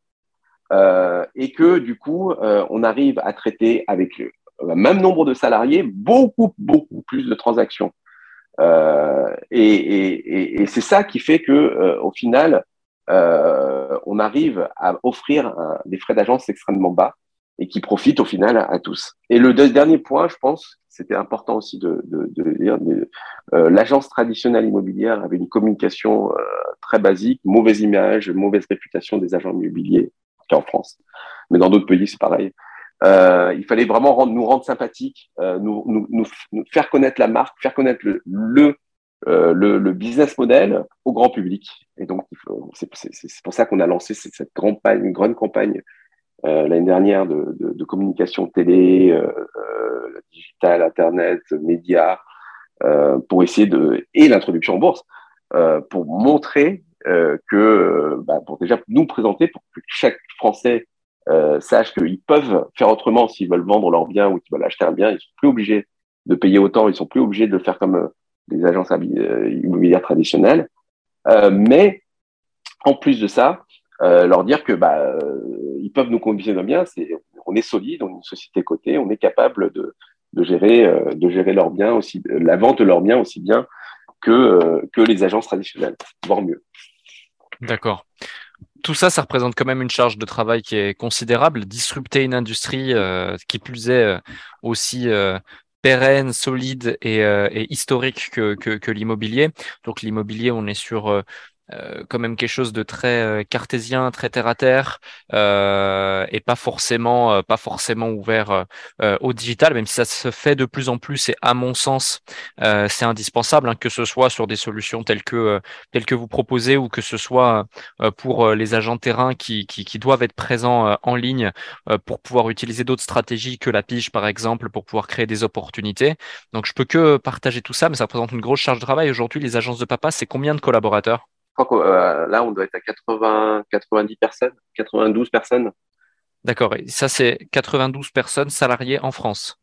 euh, et que du coup, on arrive à traiter avec le même nombre de salariés beaucoup beaucoup plus de transactions. Et, et, c'est ça qui fait que, au final, euh, on arrive à offrir des frais d'agence extrêmement bas et qui profitent au final à, tous. Et le dernier point, je pense, c'était important aussi de, de, de dire, euh, l'agence traditionnelle immobilière avait une communication euh, très basique, mauvaise image, mauvaise réputation des agents immobiliers en France. Mais dans d'autres pays, c'est pareil. Euh, il fallait vraiment nous rendre sympathiques, euh, nous, nous, nous, faire connaître la marque, faire connaître le, le, euh, le, business model au grand public. Et donc, c'est pour ça qu'on a lancé cette, grande campagne euh, l'année dernière de, communication télé, euh, euh digital, internet, médias, pour essayer de et l'introduction en bourse pour montrer que, bah, pour déjà nous présenter, pour que chaque Français sachent qu'ils peuvent faire autrement s'ils veulent vendre leur bien ou qu'ils veulent acheter un bien. Ils sont plus obligés de payer autant. Ils sont plus obligés de le faire comme les agences euh, immobilières traditionnelles. Euh, mais en plus de ça, euh, leur dire que bah, ils peuvent nous un bien. C'est, on est solide, on est une société cotée, on est capable de, gérer, de gérer leurs biens aussi, la vente de leurs biens aussi bien que les agences traditionnelles, voire mieux. D'accord tout ça, ça représente quand même une charge de travail qui est considérable. Disrupter une industrie qui plus est aussi pérenne, solide et, et historique que, que, que l'immobilier. Donc l'immobilier, on est sur euh, quand même quelque chose de très euh, cartésien, très terre à terre, euh, et pas forcément, euh, pas forcément ouvert au digital, même si ça se fait de plus en plus. Et à mon sens, c'est indispensable, hein, que ce soit sur des solutions telles que telles que vous proposez, ou que ce soit pour les agents terrain qui, qui, qui doivent être présents en ligne pour pouvoir utiliser d'autres stratégies que la pige, par exemple, pour pouvoir créer des opportunités. Donc, je peux que partager tout ça, mais ça représente une grosse charge de travail. Aujourd'hui, les agences de papa, c'est combien de collaborateurs? Crois que euh, là, on doit être à 80, 90 personnes, 92 personnes. D'accord. Et ça, c'est 92 personnes salariées en France.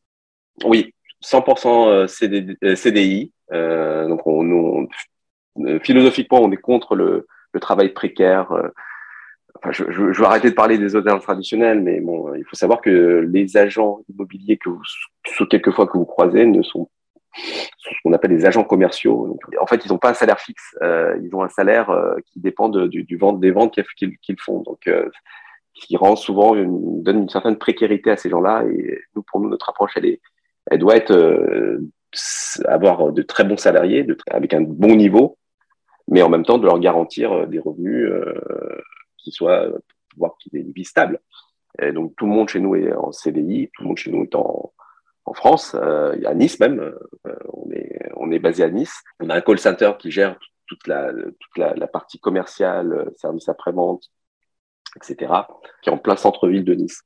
Oui, 100% CDI. Euh, donc, on, on, philosophiquement, on est contre le, le travail précaire. Enfin, je, je, je, vais arrêter de parler des hôtels traditionnels, mais bon, il faut savoir que les agents immobiliers que vous, quelquefois que vous croisez, ne sont ce qu'on appelle les agents commerciaux. En fait, ils n'ont pas un salaire fixe, euh, ils ont un salaire euh, qui dépend du, du des ventes qu'ils font. Donc, euh, qui rend souvent, une, donne une certaine précarité à ces gens-là. Et nous, pour nous, notre approche, elle, est, elle doit être avoir de très bons salariés, avec un bon niveau, mais en même temps de leur garantir des revenus qui soient, voire qui aient une vie stable. Et donc tout le monde chez nous est en CDI, tout le monde chez nous est en, en France, euh, à Nice même. Euh, on, est, basé à Nice. On a un call center qui gère toute la, la, la partie commerciale, service après-vente, etc., qui est en plein centre-ville de Nice.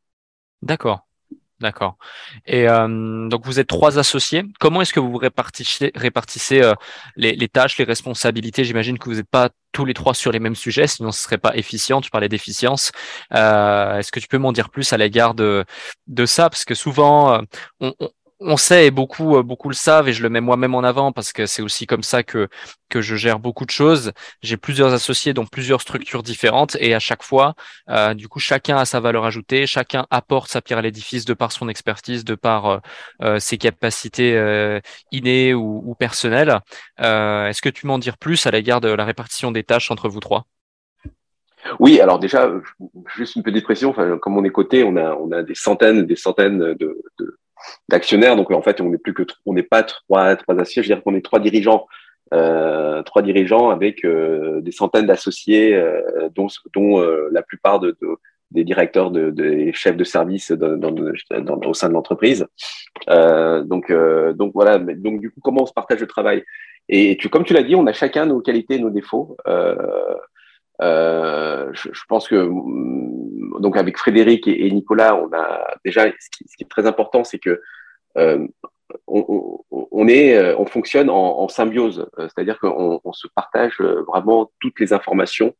D'accord. D'accord. Et euh, donc vous êtes trois associés. Comment est-ce que vous répartissez, répartissez euh, les, les, tâches, les responsabilités? J'imagine que vous n'êtes pas tous les trois sur les mêmes sujets, sinon ce serait pas efficient. Tu parlais d'efficience. Euh, est-ce que tu peux m'en dire plus à l'égard de, de ça? Parce que souvent, euh, on, on on sait et beaucoup, euh, beaucoup le savent et je le mets moi-même en avant parce que c'est aussi comme ça que, que je gère beaucoup de choses. J'ai plusieurs associés dans plusieurs structures différentes et à chaque fois, euh, du coup, chacun a sa valeur ajoutée, chacun apporte sa pierre à l'édifice de par son expertise, de par euh, ses capacités innées ou, ou personnelles. Est-ce que tu m'en dire plus à l'égard de la répartition des tâches entre vous trois? Oui, alors déjà, juste une petite précision. Enfin, comme on est coté, on a, on a des centaines, des centaines de, de, d'actionnaires. Donc en fait, on n'est plus que on n'est pas trois trois associés. Je veux dire qu'on est trois dirigeants, euh, trois dirigeants avec euh, des centaines d'associés, euh, dont dont euh, la plupart de, de, des directeurs, de, des chefs de service dans, dans, dans, au sein de l'entreprise. Euh, donc donc voilà. Donc du coup, comment on se partage le travail? Et tu, comme tu l'as dit, on a chacun nos qualités, nos défauts. Euh, je, je, pense que donc avec Frédéric et, Nicolas, on a déjà ce qui, est très important, c'est que euh, on, est, euh, on fonctionne en, symbiose, euh, c'est-à-dire qu'on on se partage vraiment toutes les informations,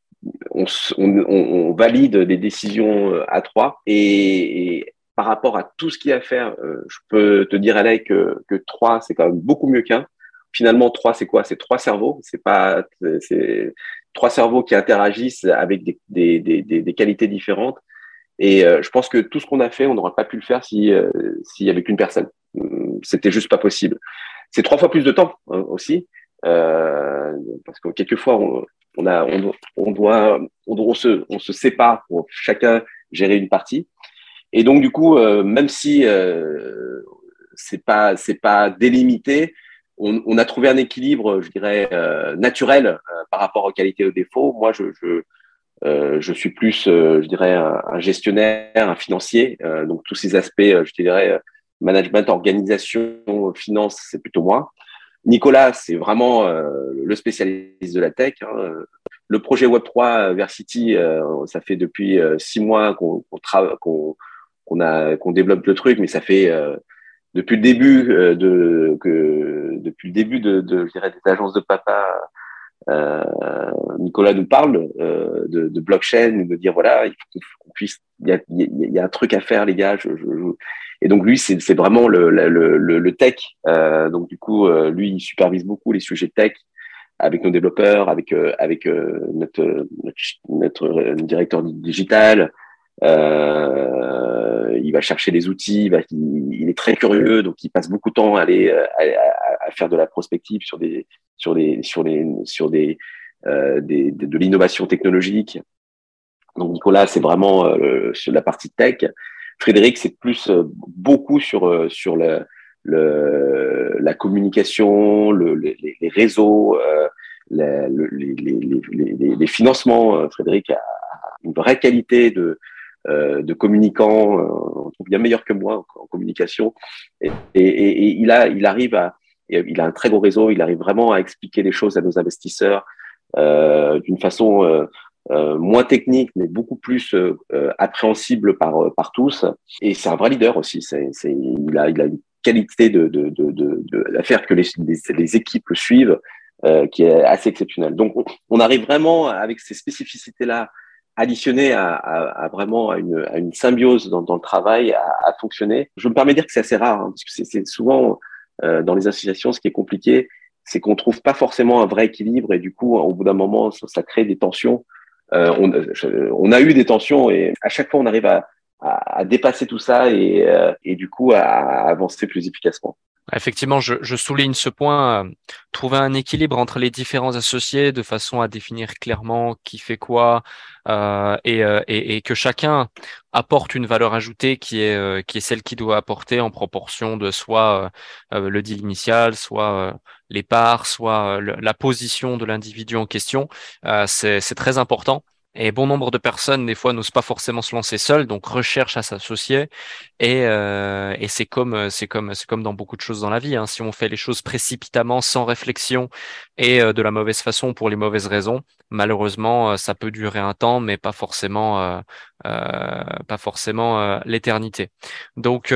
on, valide des décisions à trois. Et, et, par rapport à tout ce qu'il y a à faire, je peux te dire Alain que, que trois c'est quand même beaucoup mieux qu'un. Finalement, trois c'est quoi? C'est trois cerveaux. C'est pas, c'est trois cerveaux qui interagissent avec des, des, des, des qualités différentes. Et euh, je pense que tout ce qu'on a fait, on n'aurait pas pu le faire si euh, s'il y avait qu'une personne. Hum, c'était juste pas possible. C'est trois fois plus de temps hein, aussi, euh, parce que quelquefois on, on a, on, on, doit, on, on, se, on se sépare pour chacun gérer une partie. Et donc du coup, euh, même si euh, c'est pas c'est pas délimité, on, on, a trouvé un équilibre, je dirais, euh, naturel euh, par rapport aux qualités et aux défauts. Moi, je, je, euh, je suis plus, euh, je dirais, un, gestionnaire, un financier. Euh, donc, tous ces aspects, je dirais, management, organisation, finance, c'est plutôt moi. Nicolas, c'est vraiment le spécialiste de la tech. Hein. Le projet Web3 Versity, ça fait depuis six mois qu'on qu'on qu'on a qu'on développe le truc, mais ça fait depuis le début euh, de que depuis le début de, de je dirais des agences de papa euh, Nicolas nous parle euh, de, de, blockchain de dire voilà il faut qu'on puisse il y a, y a un truc à faire les gars je, je, je... et donc lui c'est c'est vraiment le, le, le, le tech. Euh, donc du coup euh, lui il supervise beaucoup les sujets tech avec nos développeurs avec euh, avec notre, notre, notre directeur digital euh, il va chercher des outils, il, est très curieux, donc il passe beaucoup de temps à aller à, à, faire de la prospective sur des sur des sur des sur des, euh, des de, l'innovation technologique. Donc Nicolas, c'est vraiment euh, sur la partie tech. Frédéric, c'est plus euh, beaucoup sur euh, sur le, le la communication, le, les, réseaux, euh, les, les, les, financements. Frédéric a une vraie qualité de euh, de communicants, euh, on trouve bien meilleur que moi en, communication. Et, et, et, il, a, il arrive à, il a un très gros réseau, il arrive vraiment à expliquer les choses à nos investisseurs euh, d'une façon euh, euh, moins technique, mais beaucoup plus euh, appréhensible par, par tous. Et c'est un vrai leader aussi. C'est, c'est, il, a, il a une qualité de, de, de, de, faire que les, les, équipes le suivent qui est assez exceptionnelle. Donc, on, on arrive vraiment avec ces spécificités-là additionné à, vraiment à une, symbiose dans, le travail, à, fonctionner. Je me permets de dire que c'est assez rare, hein, parce que c'est souvent euh, dans les associations, ce qui est compliqué, c'est qu'on trouve pas forcément un vrai équilibre et du coup, au bout d'un moment, ça, crée des tensions. Euh, on, on, a eu des tensions et à chaque fois, on arrive à, dépasser tout ça euh, et du coup à avancer plus efficacement. Effectivement, je, souligne ce point, euh, trouver un équilibre entre les différents associés de façon à définir clairement qui fait quoi euh, et, euh, et, que chacun apporte une valeur ajoutée qui est, qui est celle qu'il doit apporter en proportion de soit le deal initial, soit les parts, soit la position de l'individu en question. C'est très important. Et bon nombre de personnes, des fois, n'osent pas forcément se lancer seules, donc recherchent à s'associer. Et, euh, et c'est comme, c'est comme, c'est comme dans beaucoup de choses dans la vie. Hein. Si on fait les choses précipitamment, sans réflexion et euh, de la mauvaise façon pour les mauvaises raisons, malheureusement, euh, ça peut durer un temps, mais pas forcément, euh, pas forcément l'éternité. Donc,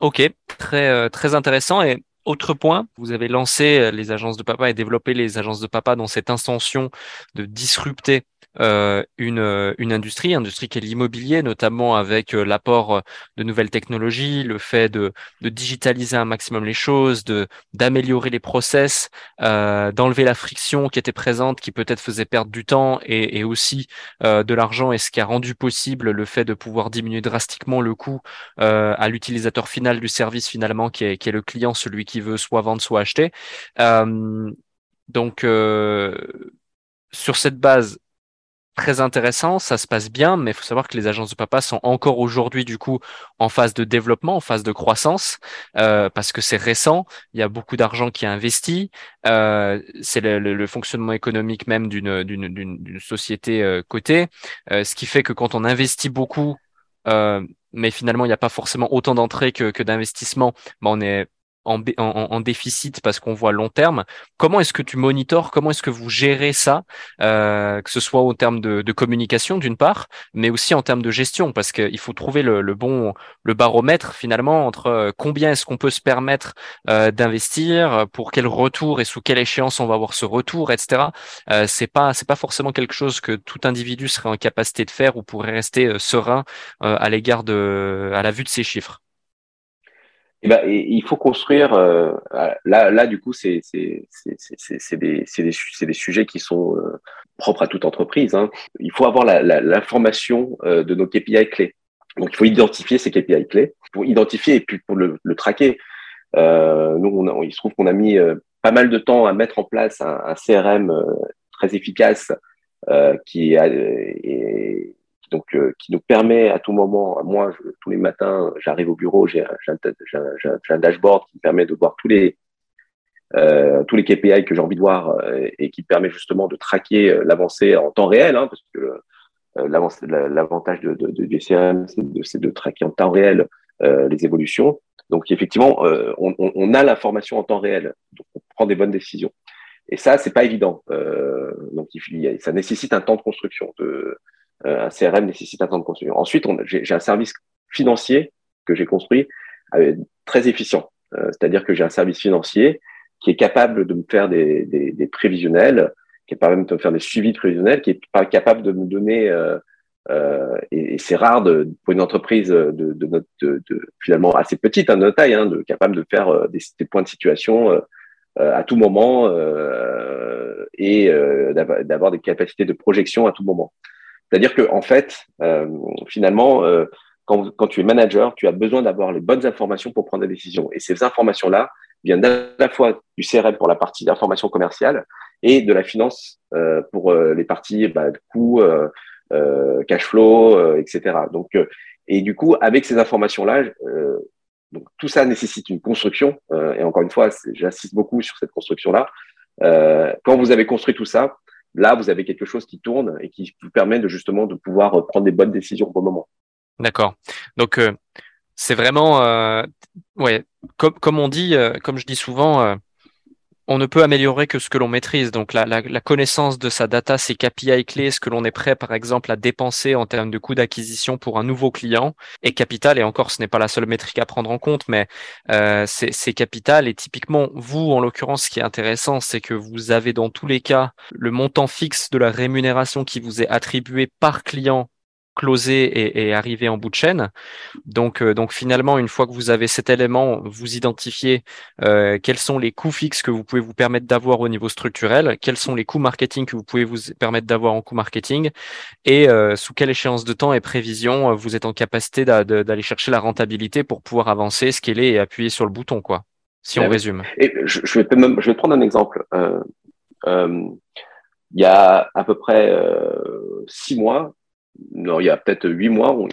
ok, très, très intéressant. Et autre point, vous avez lancé les agences de papa et développé les agences de papa dans cette intention de disrupter euh, une, euh, une industrie, industrie qui est l'immobilier, notamment avec euh, l'apport de nouvelles technologies, le fait de, de digitaliser un maximum les choses, de d'améliorer les process, euh, d'enlever la friction qui était présente, qui peut-être faisait perdre du temps et, et aussi euh, de l'argent, et ce qui a rendu possible le fait de pouvoir diminuer drastiquement le coût euh, à l'utilisateur final du service finalement, qui est, qui est le client, celui qui veut soit vendre, soit acheter. donc sur cette base, très intéressant, ça se passe bien, mais il faut savoir que les agences de papa sont encore aujourd'hui du coup en phase de développement, en phase de croissance, euh, parce que c'est récent, il y a beaucoup d'argent qui est investi, euh, c'est le, fonctionnement économique même d'une d'une société euh, cotée, ce qui fait que quand on investit beaucoup, mais finalement il n'y a pas forcément autant d'entrées que, que ben on est en, déficit parce qu'on voit long terme. Comment est-ce que tu monitores Comment est-ce que vous gérez ça, euh, que ce soit au terme de, communication d'une part, mais aussi en termes de gestion, parce qu'il faut trouver le, bon le baromètre finalement entre euh, combien est-ce qu'on peut se permettre euh, d'investir, pour quel retour et sous quelle échéance on va avoir ce retour, etc. Euh, c'est pas c'est pas forcément quelque chose que tout individu serait en capacité de faire ou pourrait rester serein à l'égard de à la vue de ces chiffres. Eh ben, il faut construire. Euh, là, là, du coup, c'est des, des, sujets qui sont euh, propres à toute entreprise. Hein. Il faut avoir l'information la, euh, de nos KPI clés. Donc, il faut identifier ces KPI clés pour identifier et puis pour le, le traquer. Euh, nous, on il se trouve qu'on a mis pas mal de temps à mettre en place un, un CRM très efficace qui est donc euh, qui nous permet à tout moment, moi tous les matins, j'arrive au bureau, j'ai un, dashboard qui me permet de voir tous les euh, tous les KPI que j'ai envie de voir euh, et qui permet justement de traquer l'avancée en temps réel, hein, parce que l'avantage de, du CRM, c'est de, traquer en temps réel les évolutions. Donc effectivement, on, a l'information en temps réel, donc on prend des bonnes décisions. Et ça, c'est pas évident. donc ça nécessite un temps de construction. Un CRM nécessite un temps de construction. Ensuite, j'ai un service financier que j'ai construit euh, très efficient. Euh, c'est-à-dire que j'ai un service financier qui est capable de me faire des, prévisionnels, qui est capable de me faire des suivis prévisionnels, qui est capable de me donner euh, euh, et, c'est rare pour une entreprise de, notre, finalement assez petite, hein, de taille, hein, de capable de faire des, points de situation euh, à tout moment euh, et d'avoir des capacités de projection à tout moment. C'est-à-dire que en fait, euh, finalement, euh, quand, quand, tu es manager, tu as besoin d'avoir les bonnes informations pour prendre des décisions. Et ces informations-là viennent à la fois du CRM pour la partie d'information commerciale et de la finance euh, pour euh, les parties bah, de coûts, euh, euh, cash flow, etc. Donc, et du coup, avec ces informations-là, donc tout ça nécessite une construction. et encore une fois, j'insiste beaucoup sur cette construction-là. quand vous avez construit tout ça, Là, vous avez quelque chose qui tourne et qui vous permet de justement de pouvoir euh, prendre des bonnes décisions au bon moment. D'accord. Donc euh, c'est vraiment, euh, ouais, comme on dit, comme je dis souvent, on ne peut améliorer que ce que l'on maîtrise. Donc la, la, connaissance de sa data, ses KPI clés, ce que l'on est prêt par exemple à dépenser en termes de coût d'acquisition pour un nouveau client est capital. Et encore, ce n'est pas la seule métrique à prendre en compte, mais euh, c'est capital. Et typiquement, vous, en l'occurrence, ce qui est intéressant, c'est que vous avez dans tous les cas le montant fixe de la rémunération qui vous est attribué par client closer et, et, arriver en bout de chaîne. Donc, euh, donc finalement, une fois que vous avez cet élément, vous identifiez euh, quels sont les coûts fixes que vous pouvez vous permettre d'avoir au niveau structurel, quels sont les coûts marketing que vous pouvez vous permettre d'avoir en coût marketing, et euh, sous quelle échéance de temps et prévision euh, vous êtes en capacité d'aller chercher la rentabilité pour pouvoir avancer, scaler et appuyer sur le bouton, quoi. Si on résume. Et je, je, vais même, je vais prendre un exemple. il y a à peu près six mois, il y a peut-être huit mois, on,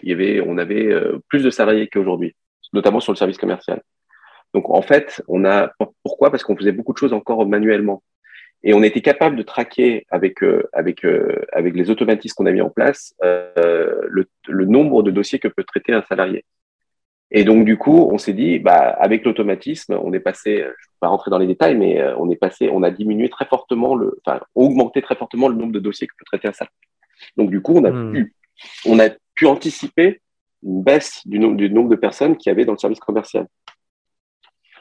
avait, euh, plus de salariés qu'aujourd'hui, notamment sur le service commercial. Donc en fait, on a pourquoi? Parce qu'on faisait beaucoup de choses encore manuellement. Et on était capable de traquer avec, euh, euh, les automatismes qu'on a mis en place le, nombre de dossiers que peut traiter un salarié. Et donc, du coup, on s'est dit, bah, avec l'automatisme, on est passé, je ne vais pas rentrer dans les détails, mais on est passé, on a diminué très fortement enfin, augmenté très fortement le nombre de dossiers que peut traiter un salarié. Donc, du coup, on a hmm. pu, on a pu anticiper une baisse du, nombre, du nombre de personnes qui avaient dans le service commercial.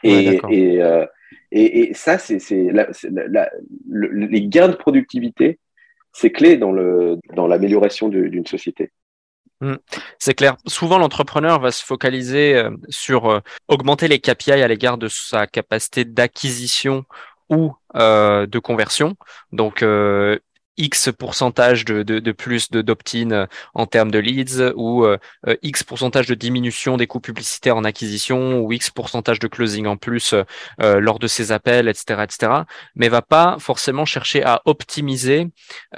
Et, et, euh, et, et, ça, c'est le, les gains de productivité, c'est clé dans l'amélioration dans d'une société. Hmm. C'est clair. Souvent, l'entrepreneur va se focaliser euh, sur euh, augmenter les KPI à l'égard de sa capacité d'acquisition ou de conversion. Donc, X pourcentage de, de, de plus d'opt-in euh, en termes de leads ou euh, euh, X pourcentage de diminution des coûts publicitaires en acquisition ou X pourcentage de closing en plus euh, lors de ses appels, etc., etc. Mais va pas forcément chercher à optimiser,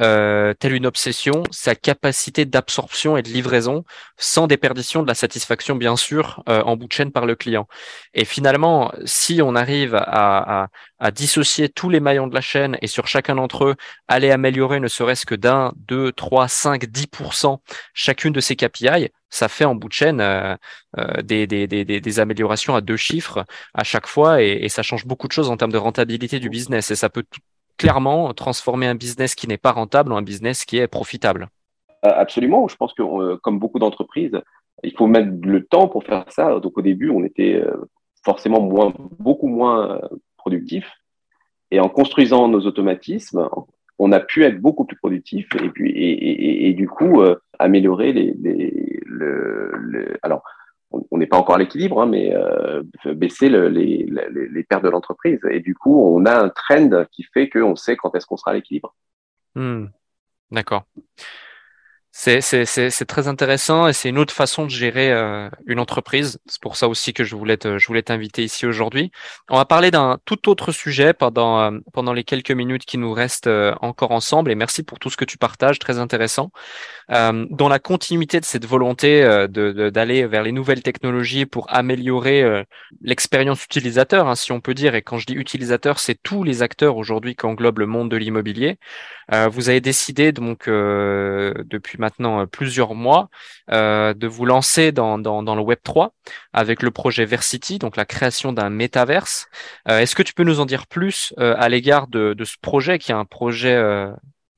euh, telle une obsession, sa capacité d'absorption et de livraison sans déperdition de la satisfaction, bien sûr, en bout de chaîne par le client. Et finalement, si on arrive à, à, à dissocier tous les maillons de la chaîne et sur chacun d'entre eux, aller améliorer ne serait-ce que d'un, deux, trois, cinq, dix pour cent chacune de ces KPI, ça fait en bout de chaîne euh, euh, des, améliorations à deux chiffres à chaque fois et, ça change beaucoup de choses en termes de rentabilité du business et ça peut clairement transformer un business qui n'est pas rentable en un business qui est profitable. Euh, absolument, je pense que comme beaucoup d'entreprises, il faut mettre le temps pour faire ça. Donc au début, on était forcément beaucoup moins productif. Et en construisant nos automatismes, on a pu être beaucoup plus productif et puis et, et, du coup euh, améliorer les, les le, alors on n'est pas encore à l'équilibre, hein, mais euh, baisser le, les, les, les, pertes de l'entreprise. Et du coup, on a un trend qui fait qu'on sait quand est-ce qu'on sera à l'équilibre. Hmm. D'accord. C'est très intéressant et c'est une autre façon de gérer euh, une entreprise. C'est pour ça aussi que je voulais je voulais t'inviter ici aujourd'hui. On va parler d'un tout autre sujet pendant euh, les quelques minutes qui nous restent euh, encore ensemble. Et merci pour tout ce que tu partages, très intéressant. dans la continuité de cette volonté d'aller vers les nouvelles technologies pour améliorer l'expérience utilisateur, hein, si on peut dire. Et quand je dis utilisateur, c'est tous les acteurs aujourd'hui qui englobent le monde de l'immobilier. vous avez décidé donc depuis maintenant euh, plusieurs mois euh, de vous lancer dans, dans, le Web 3 avec le projet Versity, donc la création d'un métaverse. Euh, est-ce que tu peux nous en dire plus à l'égard de, de, ce projet qui est un projet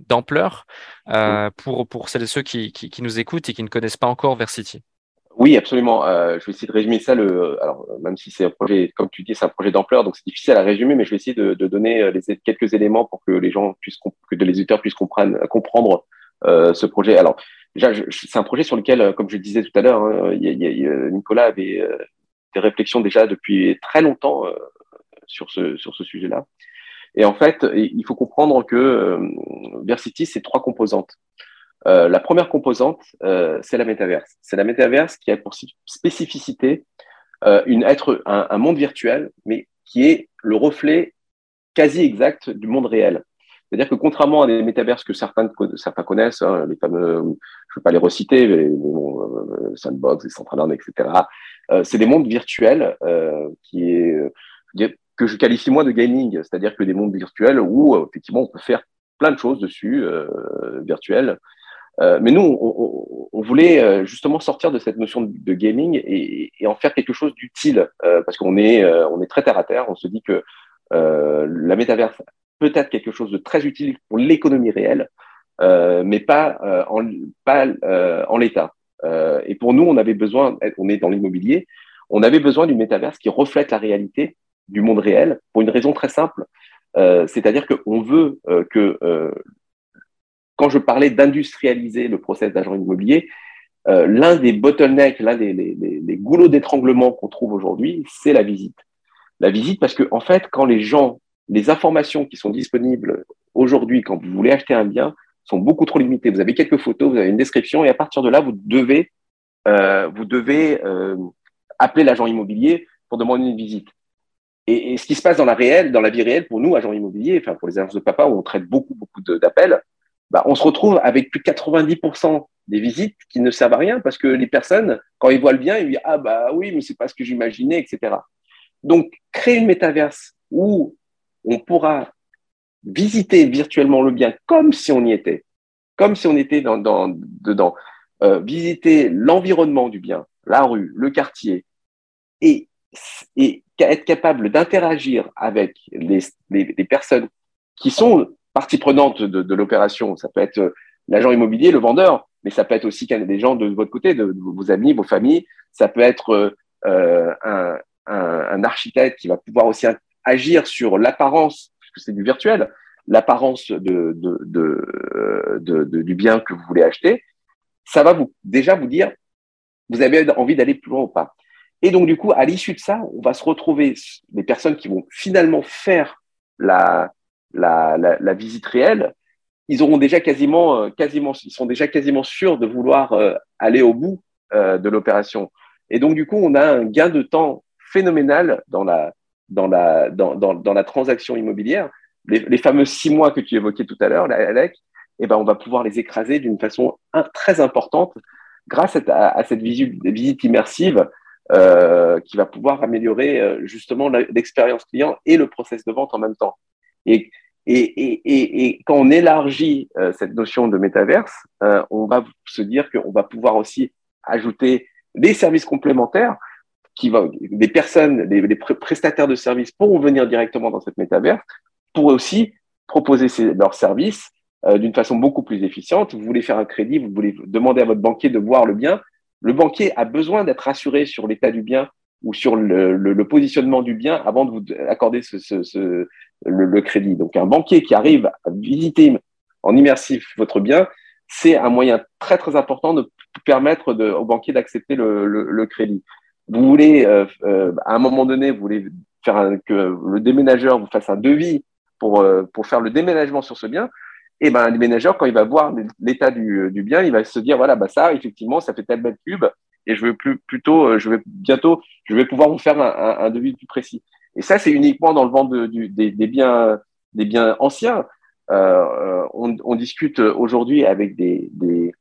d'ampleur pour, pour celles et ceux qui, qui, qui, nous écoutent et qui ne connaissent pas encore Versity? Oui, absolument. Je vais essayer de résumer ça. Le, alors, même si c'est un projet, comme tu dis, c'est un projet d'ampleur, donc c'est difficile à résumer, mais je vais essayer de, de donner les, quelques éléments pour que les gens puissent, que les éditeurs puissent comprendre, comprendre ce projet. Alors, déjà, c'est un projet sur lequel, euh, comme je le disais tout à l'heure, hein, Nicolas avait euh, des réflexions déjà depuis très longtemps sur ce, sur ce sujet-là. Et en fait, il faut comprendre que Versity, c'est trois composantes. Euh, la première composante, euh, c'est la métaverse. C'est la métaverse qui a pour spécificité euh, une, être un, monde virtuel, mais qui est le reflet quasi exact du monde réel. C'est-à-dire que contrairement à des métaverses que certains, connaissent, hein, les fameux, je ne vais pas les reciter, mais bon, euh, Sandbox, Decentraland, etc., euh, c'est des mondes virtuels euh, qui est, que je qualifie moins de gaming, c'est-à-dire que des mondes virtuels où effectivement on peut faire plein de choses dessus, virtuelles. mais nous, on, voulait justement sortir de cette notion de, gaming et, et, en faire quelque chose d'utile, parce qu'on est, on est très terre à terre. On se dit que la métaverse peut-être quelque chose de très utile pour l'économie réelle, euh, mais pas euh, euh, en l'état. Et pour nous, on avait besoin, on est dans l'immobilier, on avait besoin d'une métaverse qui reflète la réalité du monde réel pour une raison très simple. C'est-à-dire qu'on veut que, quand je parlais d'industrialiser le process d'agent immobilier, l'un des bottlenecks, l'un des les goulots d'étranglement qu'on trouve aujourd'hui, c'est la visite. La visite, parce que en fait, quand les gens les informations qui sont disponibles aujourd'hui quand vous voulez acheter un bien sont beaucoup trop limitées. Vous avez quelques photos, vous avez une description, et à partir de là, vous devez, euh, vous devez euh, appeler l'agent immobilier pour demander une visite. Et, et, ce qui se passe dans la réelle, dans la vie réelle, pour nous, agents immobiliers, enfin pour les agences de papa, où on traite beaucoup, beaucoup d'appels, bah, on se retrouve avec plus de 90% des visites qui ne servent à rien parce que les personnes, quand ils voient le bien, ils disent ah bah oui, mais c'est pas ce que j'imaginais, etc. Donc créer une métaverse où on pourra visiter virtuellement le bien comme si on y était, comme si on était dans, dedans, euh, visiter l'environnement du bien, la rue, le quartier, et, être capable d'interagir avec les, personnes qui sont partie prenante de, l'opération. Ça peut être euh, l'agent immobilier, le vendeur, mais ça peut être aussi des gens de votre côté, de, vos amis, vos familles. Ça peut être euh, un, architecte qui va pouvoir aussi agir sur l'apparence, parce que c'est du virtuel, l'apparence de, de, de, du bien que vous voulez acheter. Ça va vous déjà vous dire, vous avez envie d'aller plus loin ou pas. Et donc, du coup, à l'issue de ça, on va se retrouver des personnes qui vont finalement faire la, la, la, la visite réelle. Ils auront déjà quasiment, euh, quasiment, ils sont déjà quasiment sûrs de vouloir euh, aller au bout euh, de l'opération. Et donc, du coup, on a un gain de temps phénoménal dans la, dans la, dans, dans, dans la transaction immobilière. Les, fameux six mois que tu évoquais tout à l'heure, Alec, eh ben, on va pouvoir les écraser d'une façon très importante grâce à, cette visite, immersive euh, qui va pouvoir améliorer euh, justement l'expérience client et le process de vente en même temps. Et, et, et, et quand on élargit euh, cette notion de métaverse, on va se dire qu'on va pouvoir aussi ajouter des services complémentaires qui va, des personnes, des, prestataires de services pourront venir directement dans cette métaverse pour aussi proposer leurs services euh, d'une façon beaucoup plus efficiente. Vous voulez faire un crédit, vous voulez demander à votre banquier de voir le bien, le banquier a besoin d'être rassuré sur l'état du bien ou sur le, le, le, positionnement du bien avant de vous accorder ce, ce, ce le, le, crédit. Donc un banquier qui arrive à visiter en immersif votre bien, c'est un moyen très très important de permettre de, au banquier d'accepter le, le, crédit. Vous voulez, euh, euh, à un moment donné, vous voulez faire un, que le déménageur vous fasse un devis pour, euh, pour faire le déménagement sur ce bien, et ben le ménageur, quand il va voir l'état du, du, bien, il va se dire voilà, bah ça, effectivement, ça fait tel mètre cube, et je veux plus plutôt, euh, je vais bientôt, je vais pouvoir vous faire un, un, un devis plus précis. Et ça, c'est uniquement dans le vent de, du, des, des, biens, des biens anciens. Euh, on, on, discute aujourd'hui avec des, des,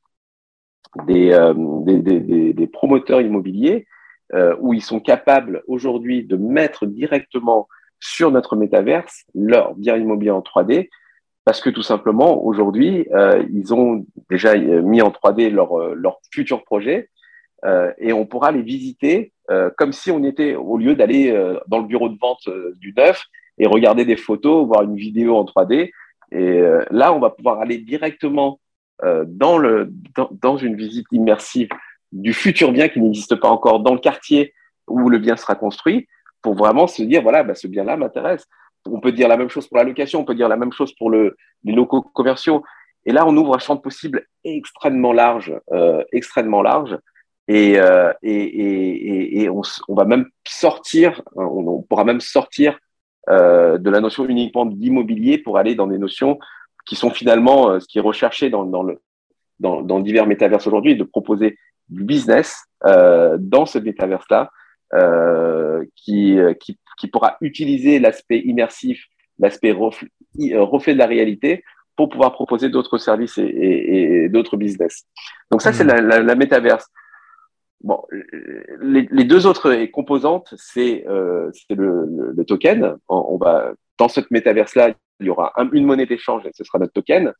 des, euh, des, des promoteurs immobiliers euh, où ils sont capables aujourd'hui de mettre directement sur notre métaverse leur bien immobilier en 3D parce que tout simplement, aujourd'hui, euh, ils ont déjà euh, mis en 3D leur, leur futur projet et on pourra les visiter comme si on était, au lieu d'aller dans le bureau de vente du neuf et regarder des photos, voir une vidéo en 3D. Et là, on va pouvoir aller directement dans, le, dans, dans, une visite immersive du futur bien qui n'existe pas encore dans le quartier où le bien sera construit pour vraiment se dire, voilà, bah, ce bien-là m'intéresse on peut dire la même chose pour la location, on peut dire la même chose pour le, les locaux commerciaux. Et là, on ouvre un champ de possibles extrêmement large, euh, extrêmement large. Et, euh, et, et, on, va même sortir, on, pourra même sortir euh, de la notion uniquement d'immobilier pour aller dans des notions qui sont finalement ce qui est recherché dans, dans, le, dans, dans divers métaverses aujourd'hui, de proposer du business euh, dans ce métaverse-là euh, qui, qui qui pourra utiliser l'aspect immersif, l'aspect reflet, euh, reflet de la réalité pour pouvoir proposer d'autres services et, et, et d'autres business. Donc ça, mmh. c'est la, la, la, métaverse. Bon, les, les, deux autres composantes, c'est euh, le, le, le, token. On, on, va dans cette métaverse-là, il y aura un, une monnaie d'échange, et ce sera notre token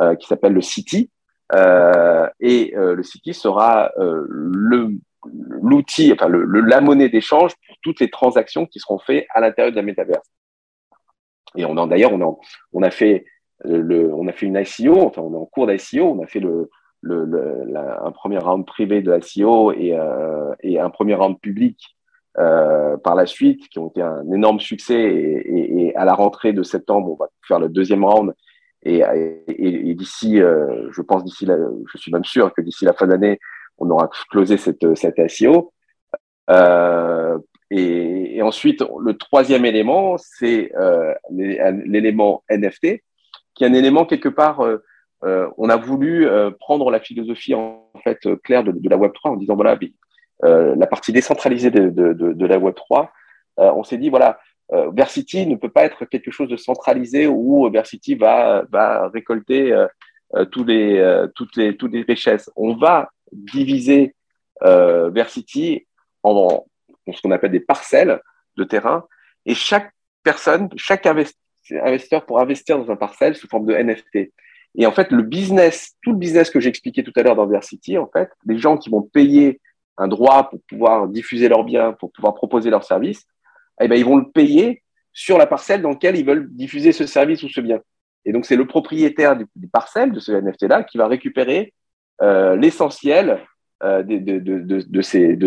euh, qui s'appelle le City. Euh, et euh, le City sera euh, l'outil, enfin le, la monnaie d'échange pour toutes les transactions qui seront faites à l'intérieur de la métaverse. Et on d'ailleurs, on on a fait le, on a fait une ICO, enfin on est en cours d'ICO, on a fait le, la, un premier round privé de ICO et, et un premier round public par la suite, qui ont été un énorme succès. Et, à la rentrée de septembre, on va faire le deuxième round. Et, et d'ici, euh, je pense d'ici, je suis même sûr que d'ici la fin d'année, on aura closé cette, cette SEO. Euh, et, et, ensuite, le troisième élément, c'est euh, l'élément NFT, qui est un élément quelque part, euh, euh on a voulu euh, prendre la philosophie en, fait claire de, de, la Web 3 en disant voilà la partie décentralisée de, de, de la Web 3. on s'est dit voilà Versity ne peut pas être quelque chose de centralisé où Versity va, va récolter tous les, toutes les les richesses. On va diviser euh, Versity en, ce qu'on appelle des parcelles de terrain et chaque personne, chaque investisseurs pour investir dans un parcelle sous forme de NFT. Et en fait, le business, tout le business que j'ai expliqué tout à l'heure dans Versity, en fait, les gens qui vont payer un droit pour pouvoir diffuser leurs biens, pour pouvoir proposer leurs services, eh ben, ils vont le payer sur la parcelle dans laquelle ils veulent diffuser ce service ou ce bien. Et donc, c'est le propriétaire des, parcelles de ce NFT-là qui va récupérer l'essentiel de, ces,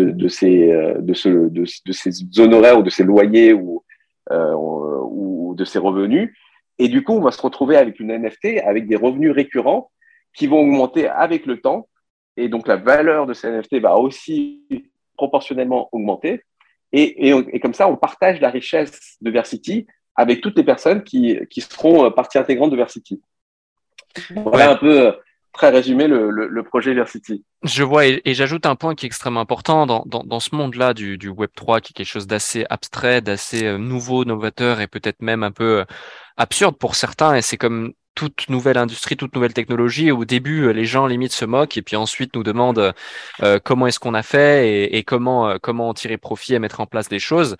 honoraires ou de ces loyers ou, euh, ou de ces revenus. Et du coup, on va se retrouver avec une NFT avec des revenus récurrents qui vont augmenter avec le temps. Et donc, la valeur de ces NFT va aussi proportionnellement augmenter. Et, et, et comme ça, on partage la richesse de Versity avec toutes les personnes qui, qui seront partie intégrante de Versity. Voilà un peu très résumé le, le, projet Versity. Je vois, et, j'ajoute un point qui est extrêmement important dans, dans, dans ce monde-là du, du Web3, qui est quelque chose d'assez abstrait, d'assez euh, nouveau, novateur et peut-être même un peu euh, absurde pour certains. Et c'est comme toute nouvelle industrie, toute nouvelle technologie. Au début, euh, les gens limite se moquent et puis ensuite nous demandent comment est-ce qu'on a fait et, comment comment en tirer profit et mettre en place des choses.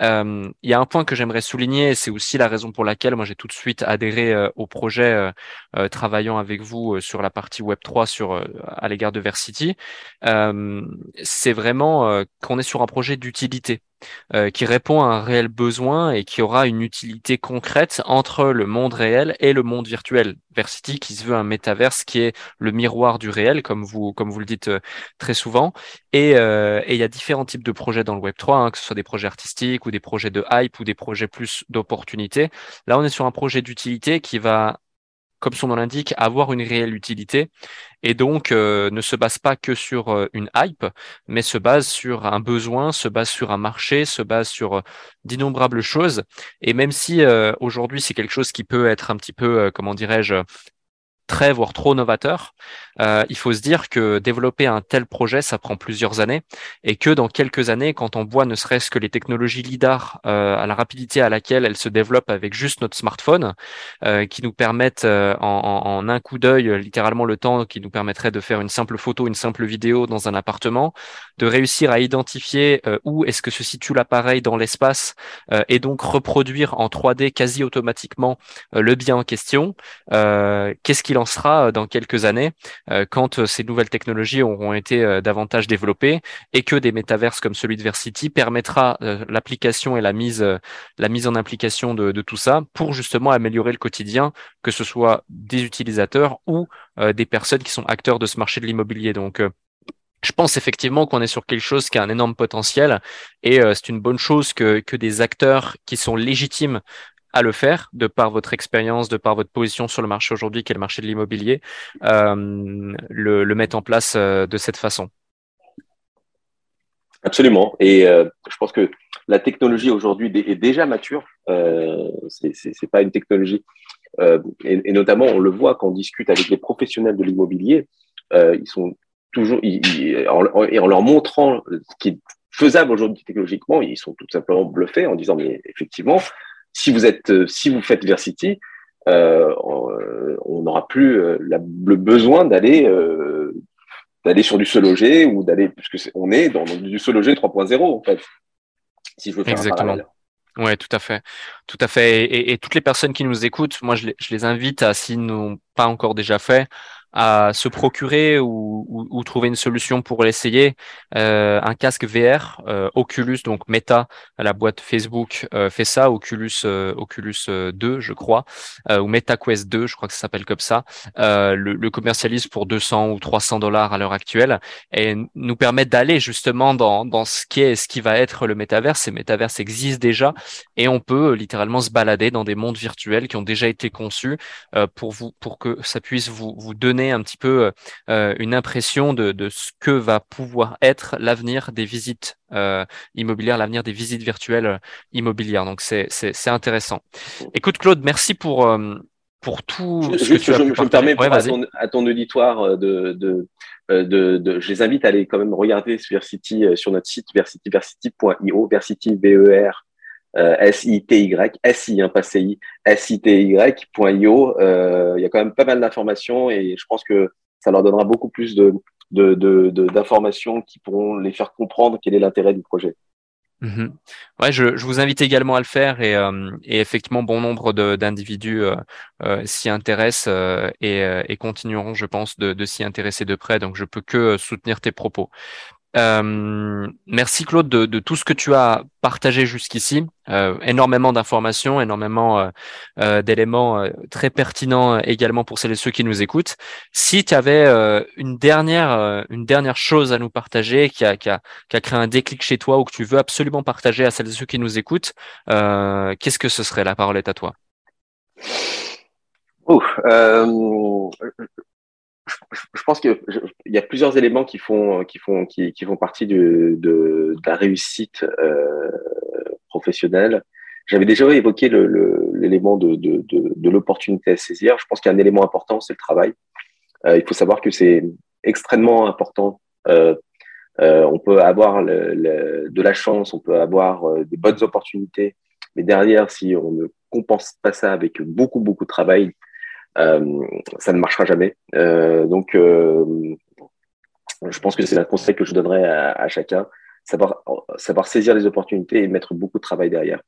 Euh, il y a un point que j'aimerais souligner, c'est aussi la raison pour laquelle moi j'ai tout de suite adhéré euh, au projet euh, travaillant avec vous sur la partie Web 3 sur à l'égard de Versity. c'est vraiment qu'on est sur un projet d'utilité. Euh, qui répond à un réel besoin et qui aura une utilité concrète entre le monde réel et le monde virtuel. Versity qui se veut un métaverse qui est le miroir du réel, comme vous, comme vous le dites euh, très souvent. Euh, et il y a différents types de projets dans le Web 3, hein, que ce soit des projets artistiques ou des projets de hype ou des projets plus d'opportunité. Là, on est sur un projet d'utilité qui va comme son nom l'indique, avoir une réelle utilité et donc euh, ne se base pas que sur euh, une hype, mais se base sur un besoin, se base sur un marché, se base sur euh, d'innombrables choses. Et même si aujourd'hui c'est quelque chose qui peut être un petit peu, comment dirais-je, très, voire trop novateur, euh, il faut se dire que développer un tel projet, ça prend plusieurs années et que dans quelques années, quand on voit ne serait-ce que les technologies LIDAR euh, à la rapidité à laquelle elles se développent avec juste notre smartphone, euh, qui nous permettent en, en, un coup d'œil, littéralement le temps qui nous permettrait de faire une simple photo, une simple vidéo dans un appartement, de réussir à identifier où est-ce que se situe l'appareil dans l'espace et donc reproduire en 3D quasi automatiquement le bien en question, qu'est-ce qu'il en euh, dans quelques années euh, quand euh, ces nouvelles technologies auront été davantage développées et que des métaverses comme celui de Versity permettra l'application et la mise, en application de, tout ça pour justement améliorer le quotidien, que ce soit des utilisateurs ou des personnes qui sont acteurs de ce marché de l'immobilier. Donc, je pense effectivement qu'on est sur quelque chose qui a un énorme potentiel et c'est une bonne chose que des acteurs qui sont légitimes à le faire, de par votre expérience, de par votre position sur le marché aujourd'hui, qui est le marché de l'immobilier, euh, le, mettre en place euh, de cette façon. Absolument. Et euh, je pense que la technologie aujourd'hui est déjà mature. C'est pas une technologie. Et, notamment, on le voit quand on discute avec les professionnels de l'immobilier. Ils sont toujours, en, et en leur montrant ce qui est faisable aujourd'hui technologiquement, ils sont tout simplement bluffés en disant mais effectivement, si vous êtes, euh, si vous faites Versity, euh, on n'aura plus euh, le besoin d'aller d'aller sur du se loger ou d'aller puisque on est dans, du se loger 3.0 en fait. Si je veux faire Exactement. Un ouais, tout à fait, tout à fait. Et, et, toutes les personnes qui nous écoutent, moi, je les, je les invite à, s'ils n'ont pas encore déjà fait, à se procurer ou, ou, ou trouver une solution pour l'essayer, euh, un casque VR, euh, Oculus, donc Meta, la boîte Facebook euh, fait ça, Oculus, euh, Oculus 2, je crois, ou MetaQuest 2, je crois que ça s'appelle comme ça, le, le, commercialise pour 200 ou 300 dollars à l'heure actuelle et nous permet d'aller justement dans, dans ce qui est, ce qui va être le métaverse. Ces métaverses existent déjà et on peut littéralement se balader dans des mondes virtuels qui ont déjà été conçus pour vous, pour que ça puisse vous, vous donner un petit peu euh, une impression de, de, ce que va pouvoir être l'avenir des visites euh, immobilières, l'avenir des visites virtuelles euh, immobilières. Donc c'est intéressant. Écoute Claude, merci pour pour tout ce que tu as je, me permets à, ton, auditoire de, de, de, de, je les invite à aller quand même regarder sur Versity sur notre site versity versity.io versity v e r euh, S-I-T-Y, S-I, hein, pas C-I, S-I-T-Y.io. Euh, il y a quand même pas mal d'informations et je pense que ça leur donnera beaucoup plus de, d'informations qui pourront les faire comprendre quel est l'intérêt du projet. Mhm. Ouais, je, vous invite également à le faire et, euh, effectivement, bon nombre d'individus euh, s'y intéressent et, et, continueront, je pense, de, de s'y intéresser de près. Donc, je peux que soutenir tes propos. Euh, merci Claude de, de, tout ce que tu as partagé jusqu'ici. Euh, énormément d'informations, énormément euh, euh d'éléments euh, très pertinents également pour celles et ceux qui nous écoutent. Si tu avais une dernière une dernière chose à nous partager qui a, qui, a, qui a créé un déclic chez toi ou que tu veux absolument partager à celles et ceux qui nous écoutent, qu'est-ce que ce serait? La parole est à toi. Ouf, je pense qu'il y a plusieurs éléments qui font, qui font, qui, font partie de, la réussite euh, professionnelle. J'avais déjà évoqué l'élément de, l'opportunité à saisir. Je pense qu'il y a un élément important, c'est le travail. Euh, il faut savoir que c'est extrêmement important. Euh, euh, on peut avoir de la chance, on peut avoir euh, des bonnes opportunités, mais derrière, si on ne compense pas ça avec beaucoup, beaucoup de travail, euh, ça ne marchera jamais. Euh, donc, euh, je pense que c'est un conseil que je donnerais à, chacun, savoir saisir les opportunités et mettre beaucoup de travail derrière.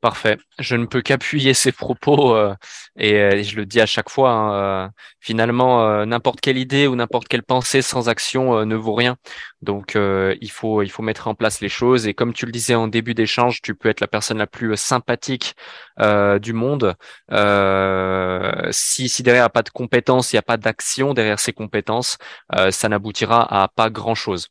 Parfait. Je ne peux qu'appuyer ces propos euh, et, je le dis à chaque fois. Hein, euh, finalement, euh, n'importe quelle idée ou n'importe quelle pensée sans action ne vaut rien. Donc, il faut il faut mettre en place les choses. Et comme tu le disais en début d'échange, tu peux être la personne la plus sympathique du monde. si si derrière il n'y a pas de compétences, il n'y a pas d'action derrière ces compétences, ça n'aboutira à pas grand chose.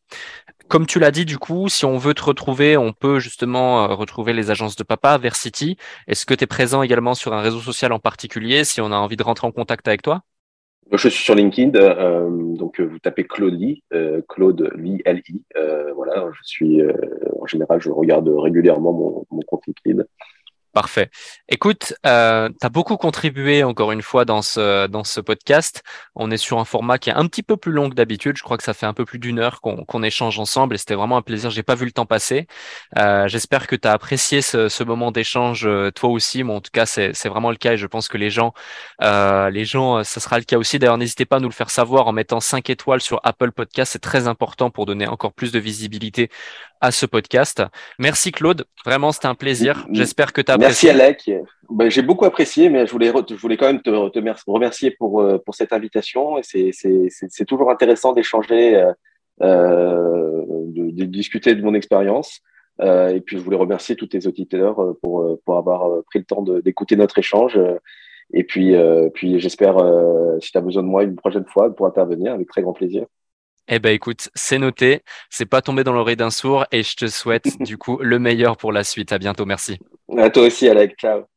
Comme tu l'as dit, du coup, si on veut te retrouver, on peut justement euh, retrouver les agences de papa, Versity. Est-ce que tu es présent également sur un réseau social en particulier si on a envie de rentrer en contact avec toi? Je suis sur LinkedIn, euh, donc euh, vous tapez Claude Lee, Claude Lee, L-I. voilà, je suis, en général, je regarde régulièrement mon, mon compte LinkedIn. Parfait. Écoute, euh, tu as beaucoup contribué encore une fois dans ce, dans ce podcast. On est sur un format qui est un petit peu plus long que d'habitude. Je crois que ça fait un peu plus d'une heure qu'on échange ensemble et c'était vraiment un plaisir. J'ai pas vu le temps passer. Euh, J'espère que tu as apprécié ce, ce moment d'échange euh, toi aussi. Mais en tout cas, c'est vraiment le cas et je pense que les gens, euh, les gens, ça sera le cas aussi. D'ailleurs, n'hésitez pas à nous le faire savoir en mettant 5 étoiles sur Apple Podcast. C'est très important pour donner encore plus de visibilité à ce podcast. Merci Claude, vraiment c'était un plaisir. J'espère que tu as apprécié. Merci Alec. Ben, J'ai beaucoup apprécié, mais je voulais, je voulais quand même te, te remercier pour, euh, pour cette invitation. C'est toujours intéressant d'échanger, euh, euh, de, de, discuter de mon expérience. Euh, et puis je voulais remercier tous tes auditeurs pour, pour avoir pris le temps d'écouter notre échange. Et puis, puis j'espère, si tu as besoin de moi une prochaine fois, pour intervenir avec très grand plaisir. Eh ben écoute, c'est noté, c'est pas tombé dans l'oreille d'un sourd et je te souhaite [laughs] du coup le meilleur pour la suite. À bientôt, merci. À toi aussi, Alec. Ciao.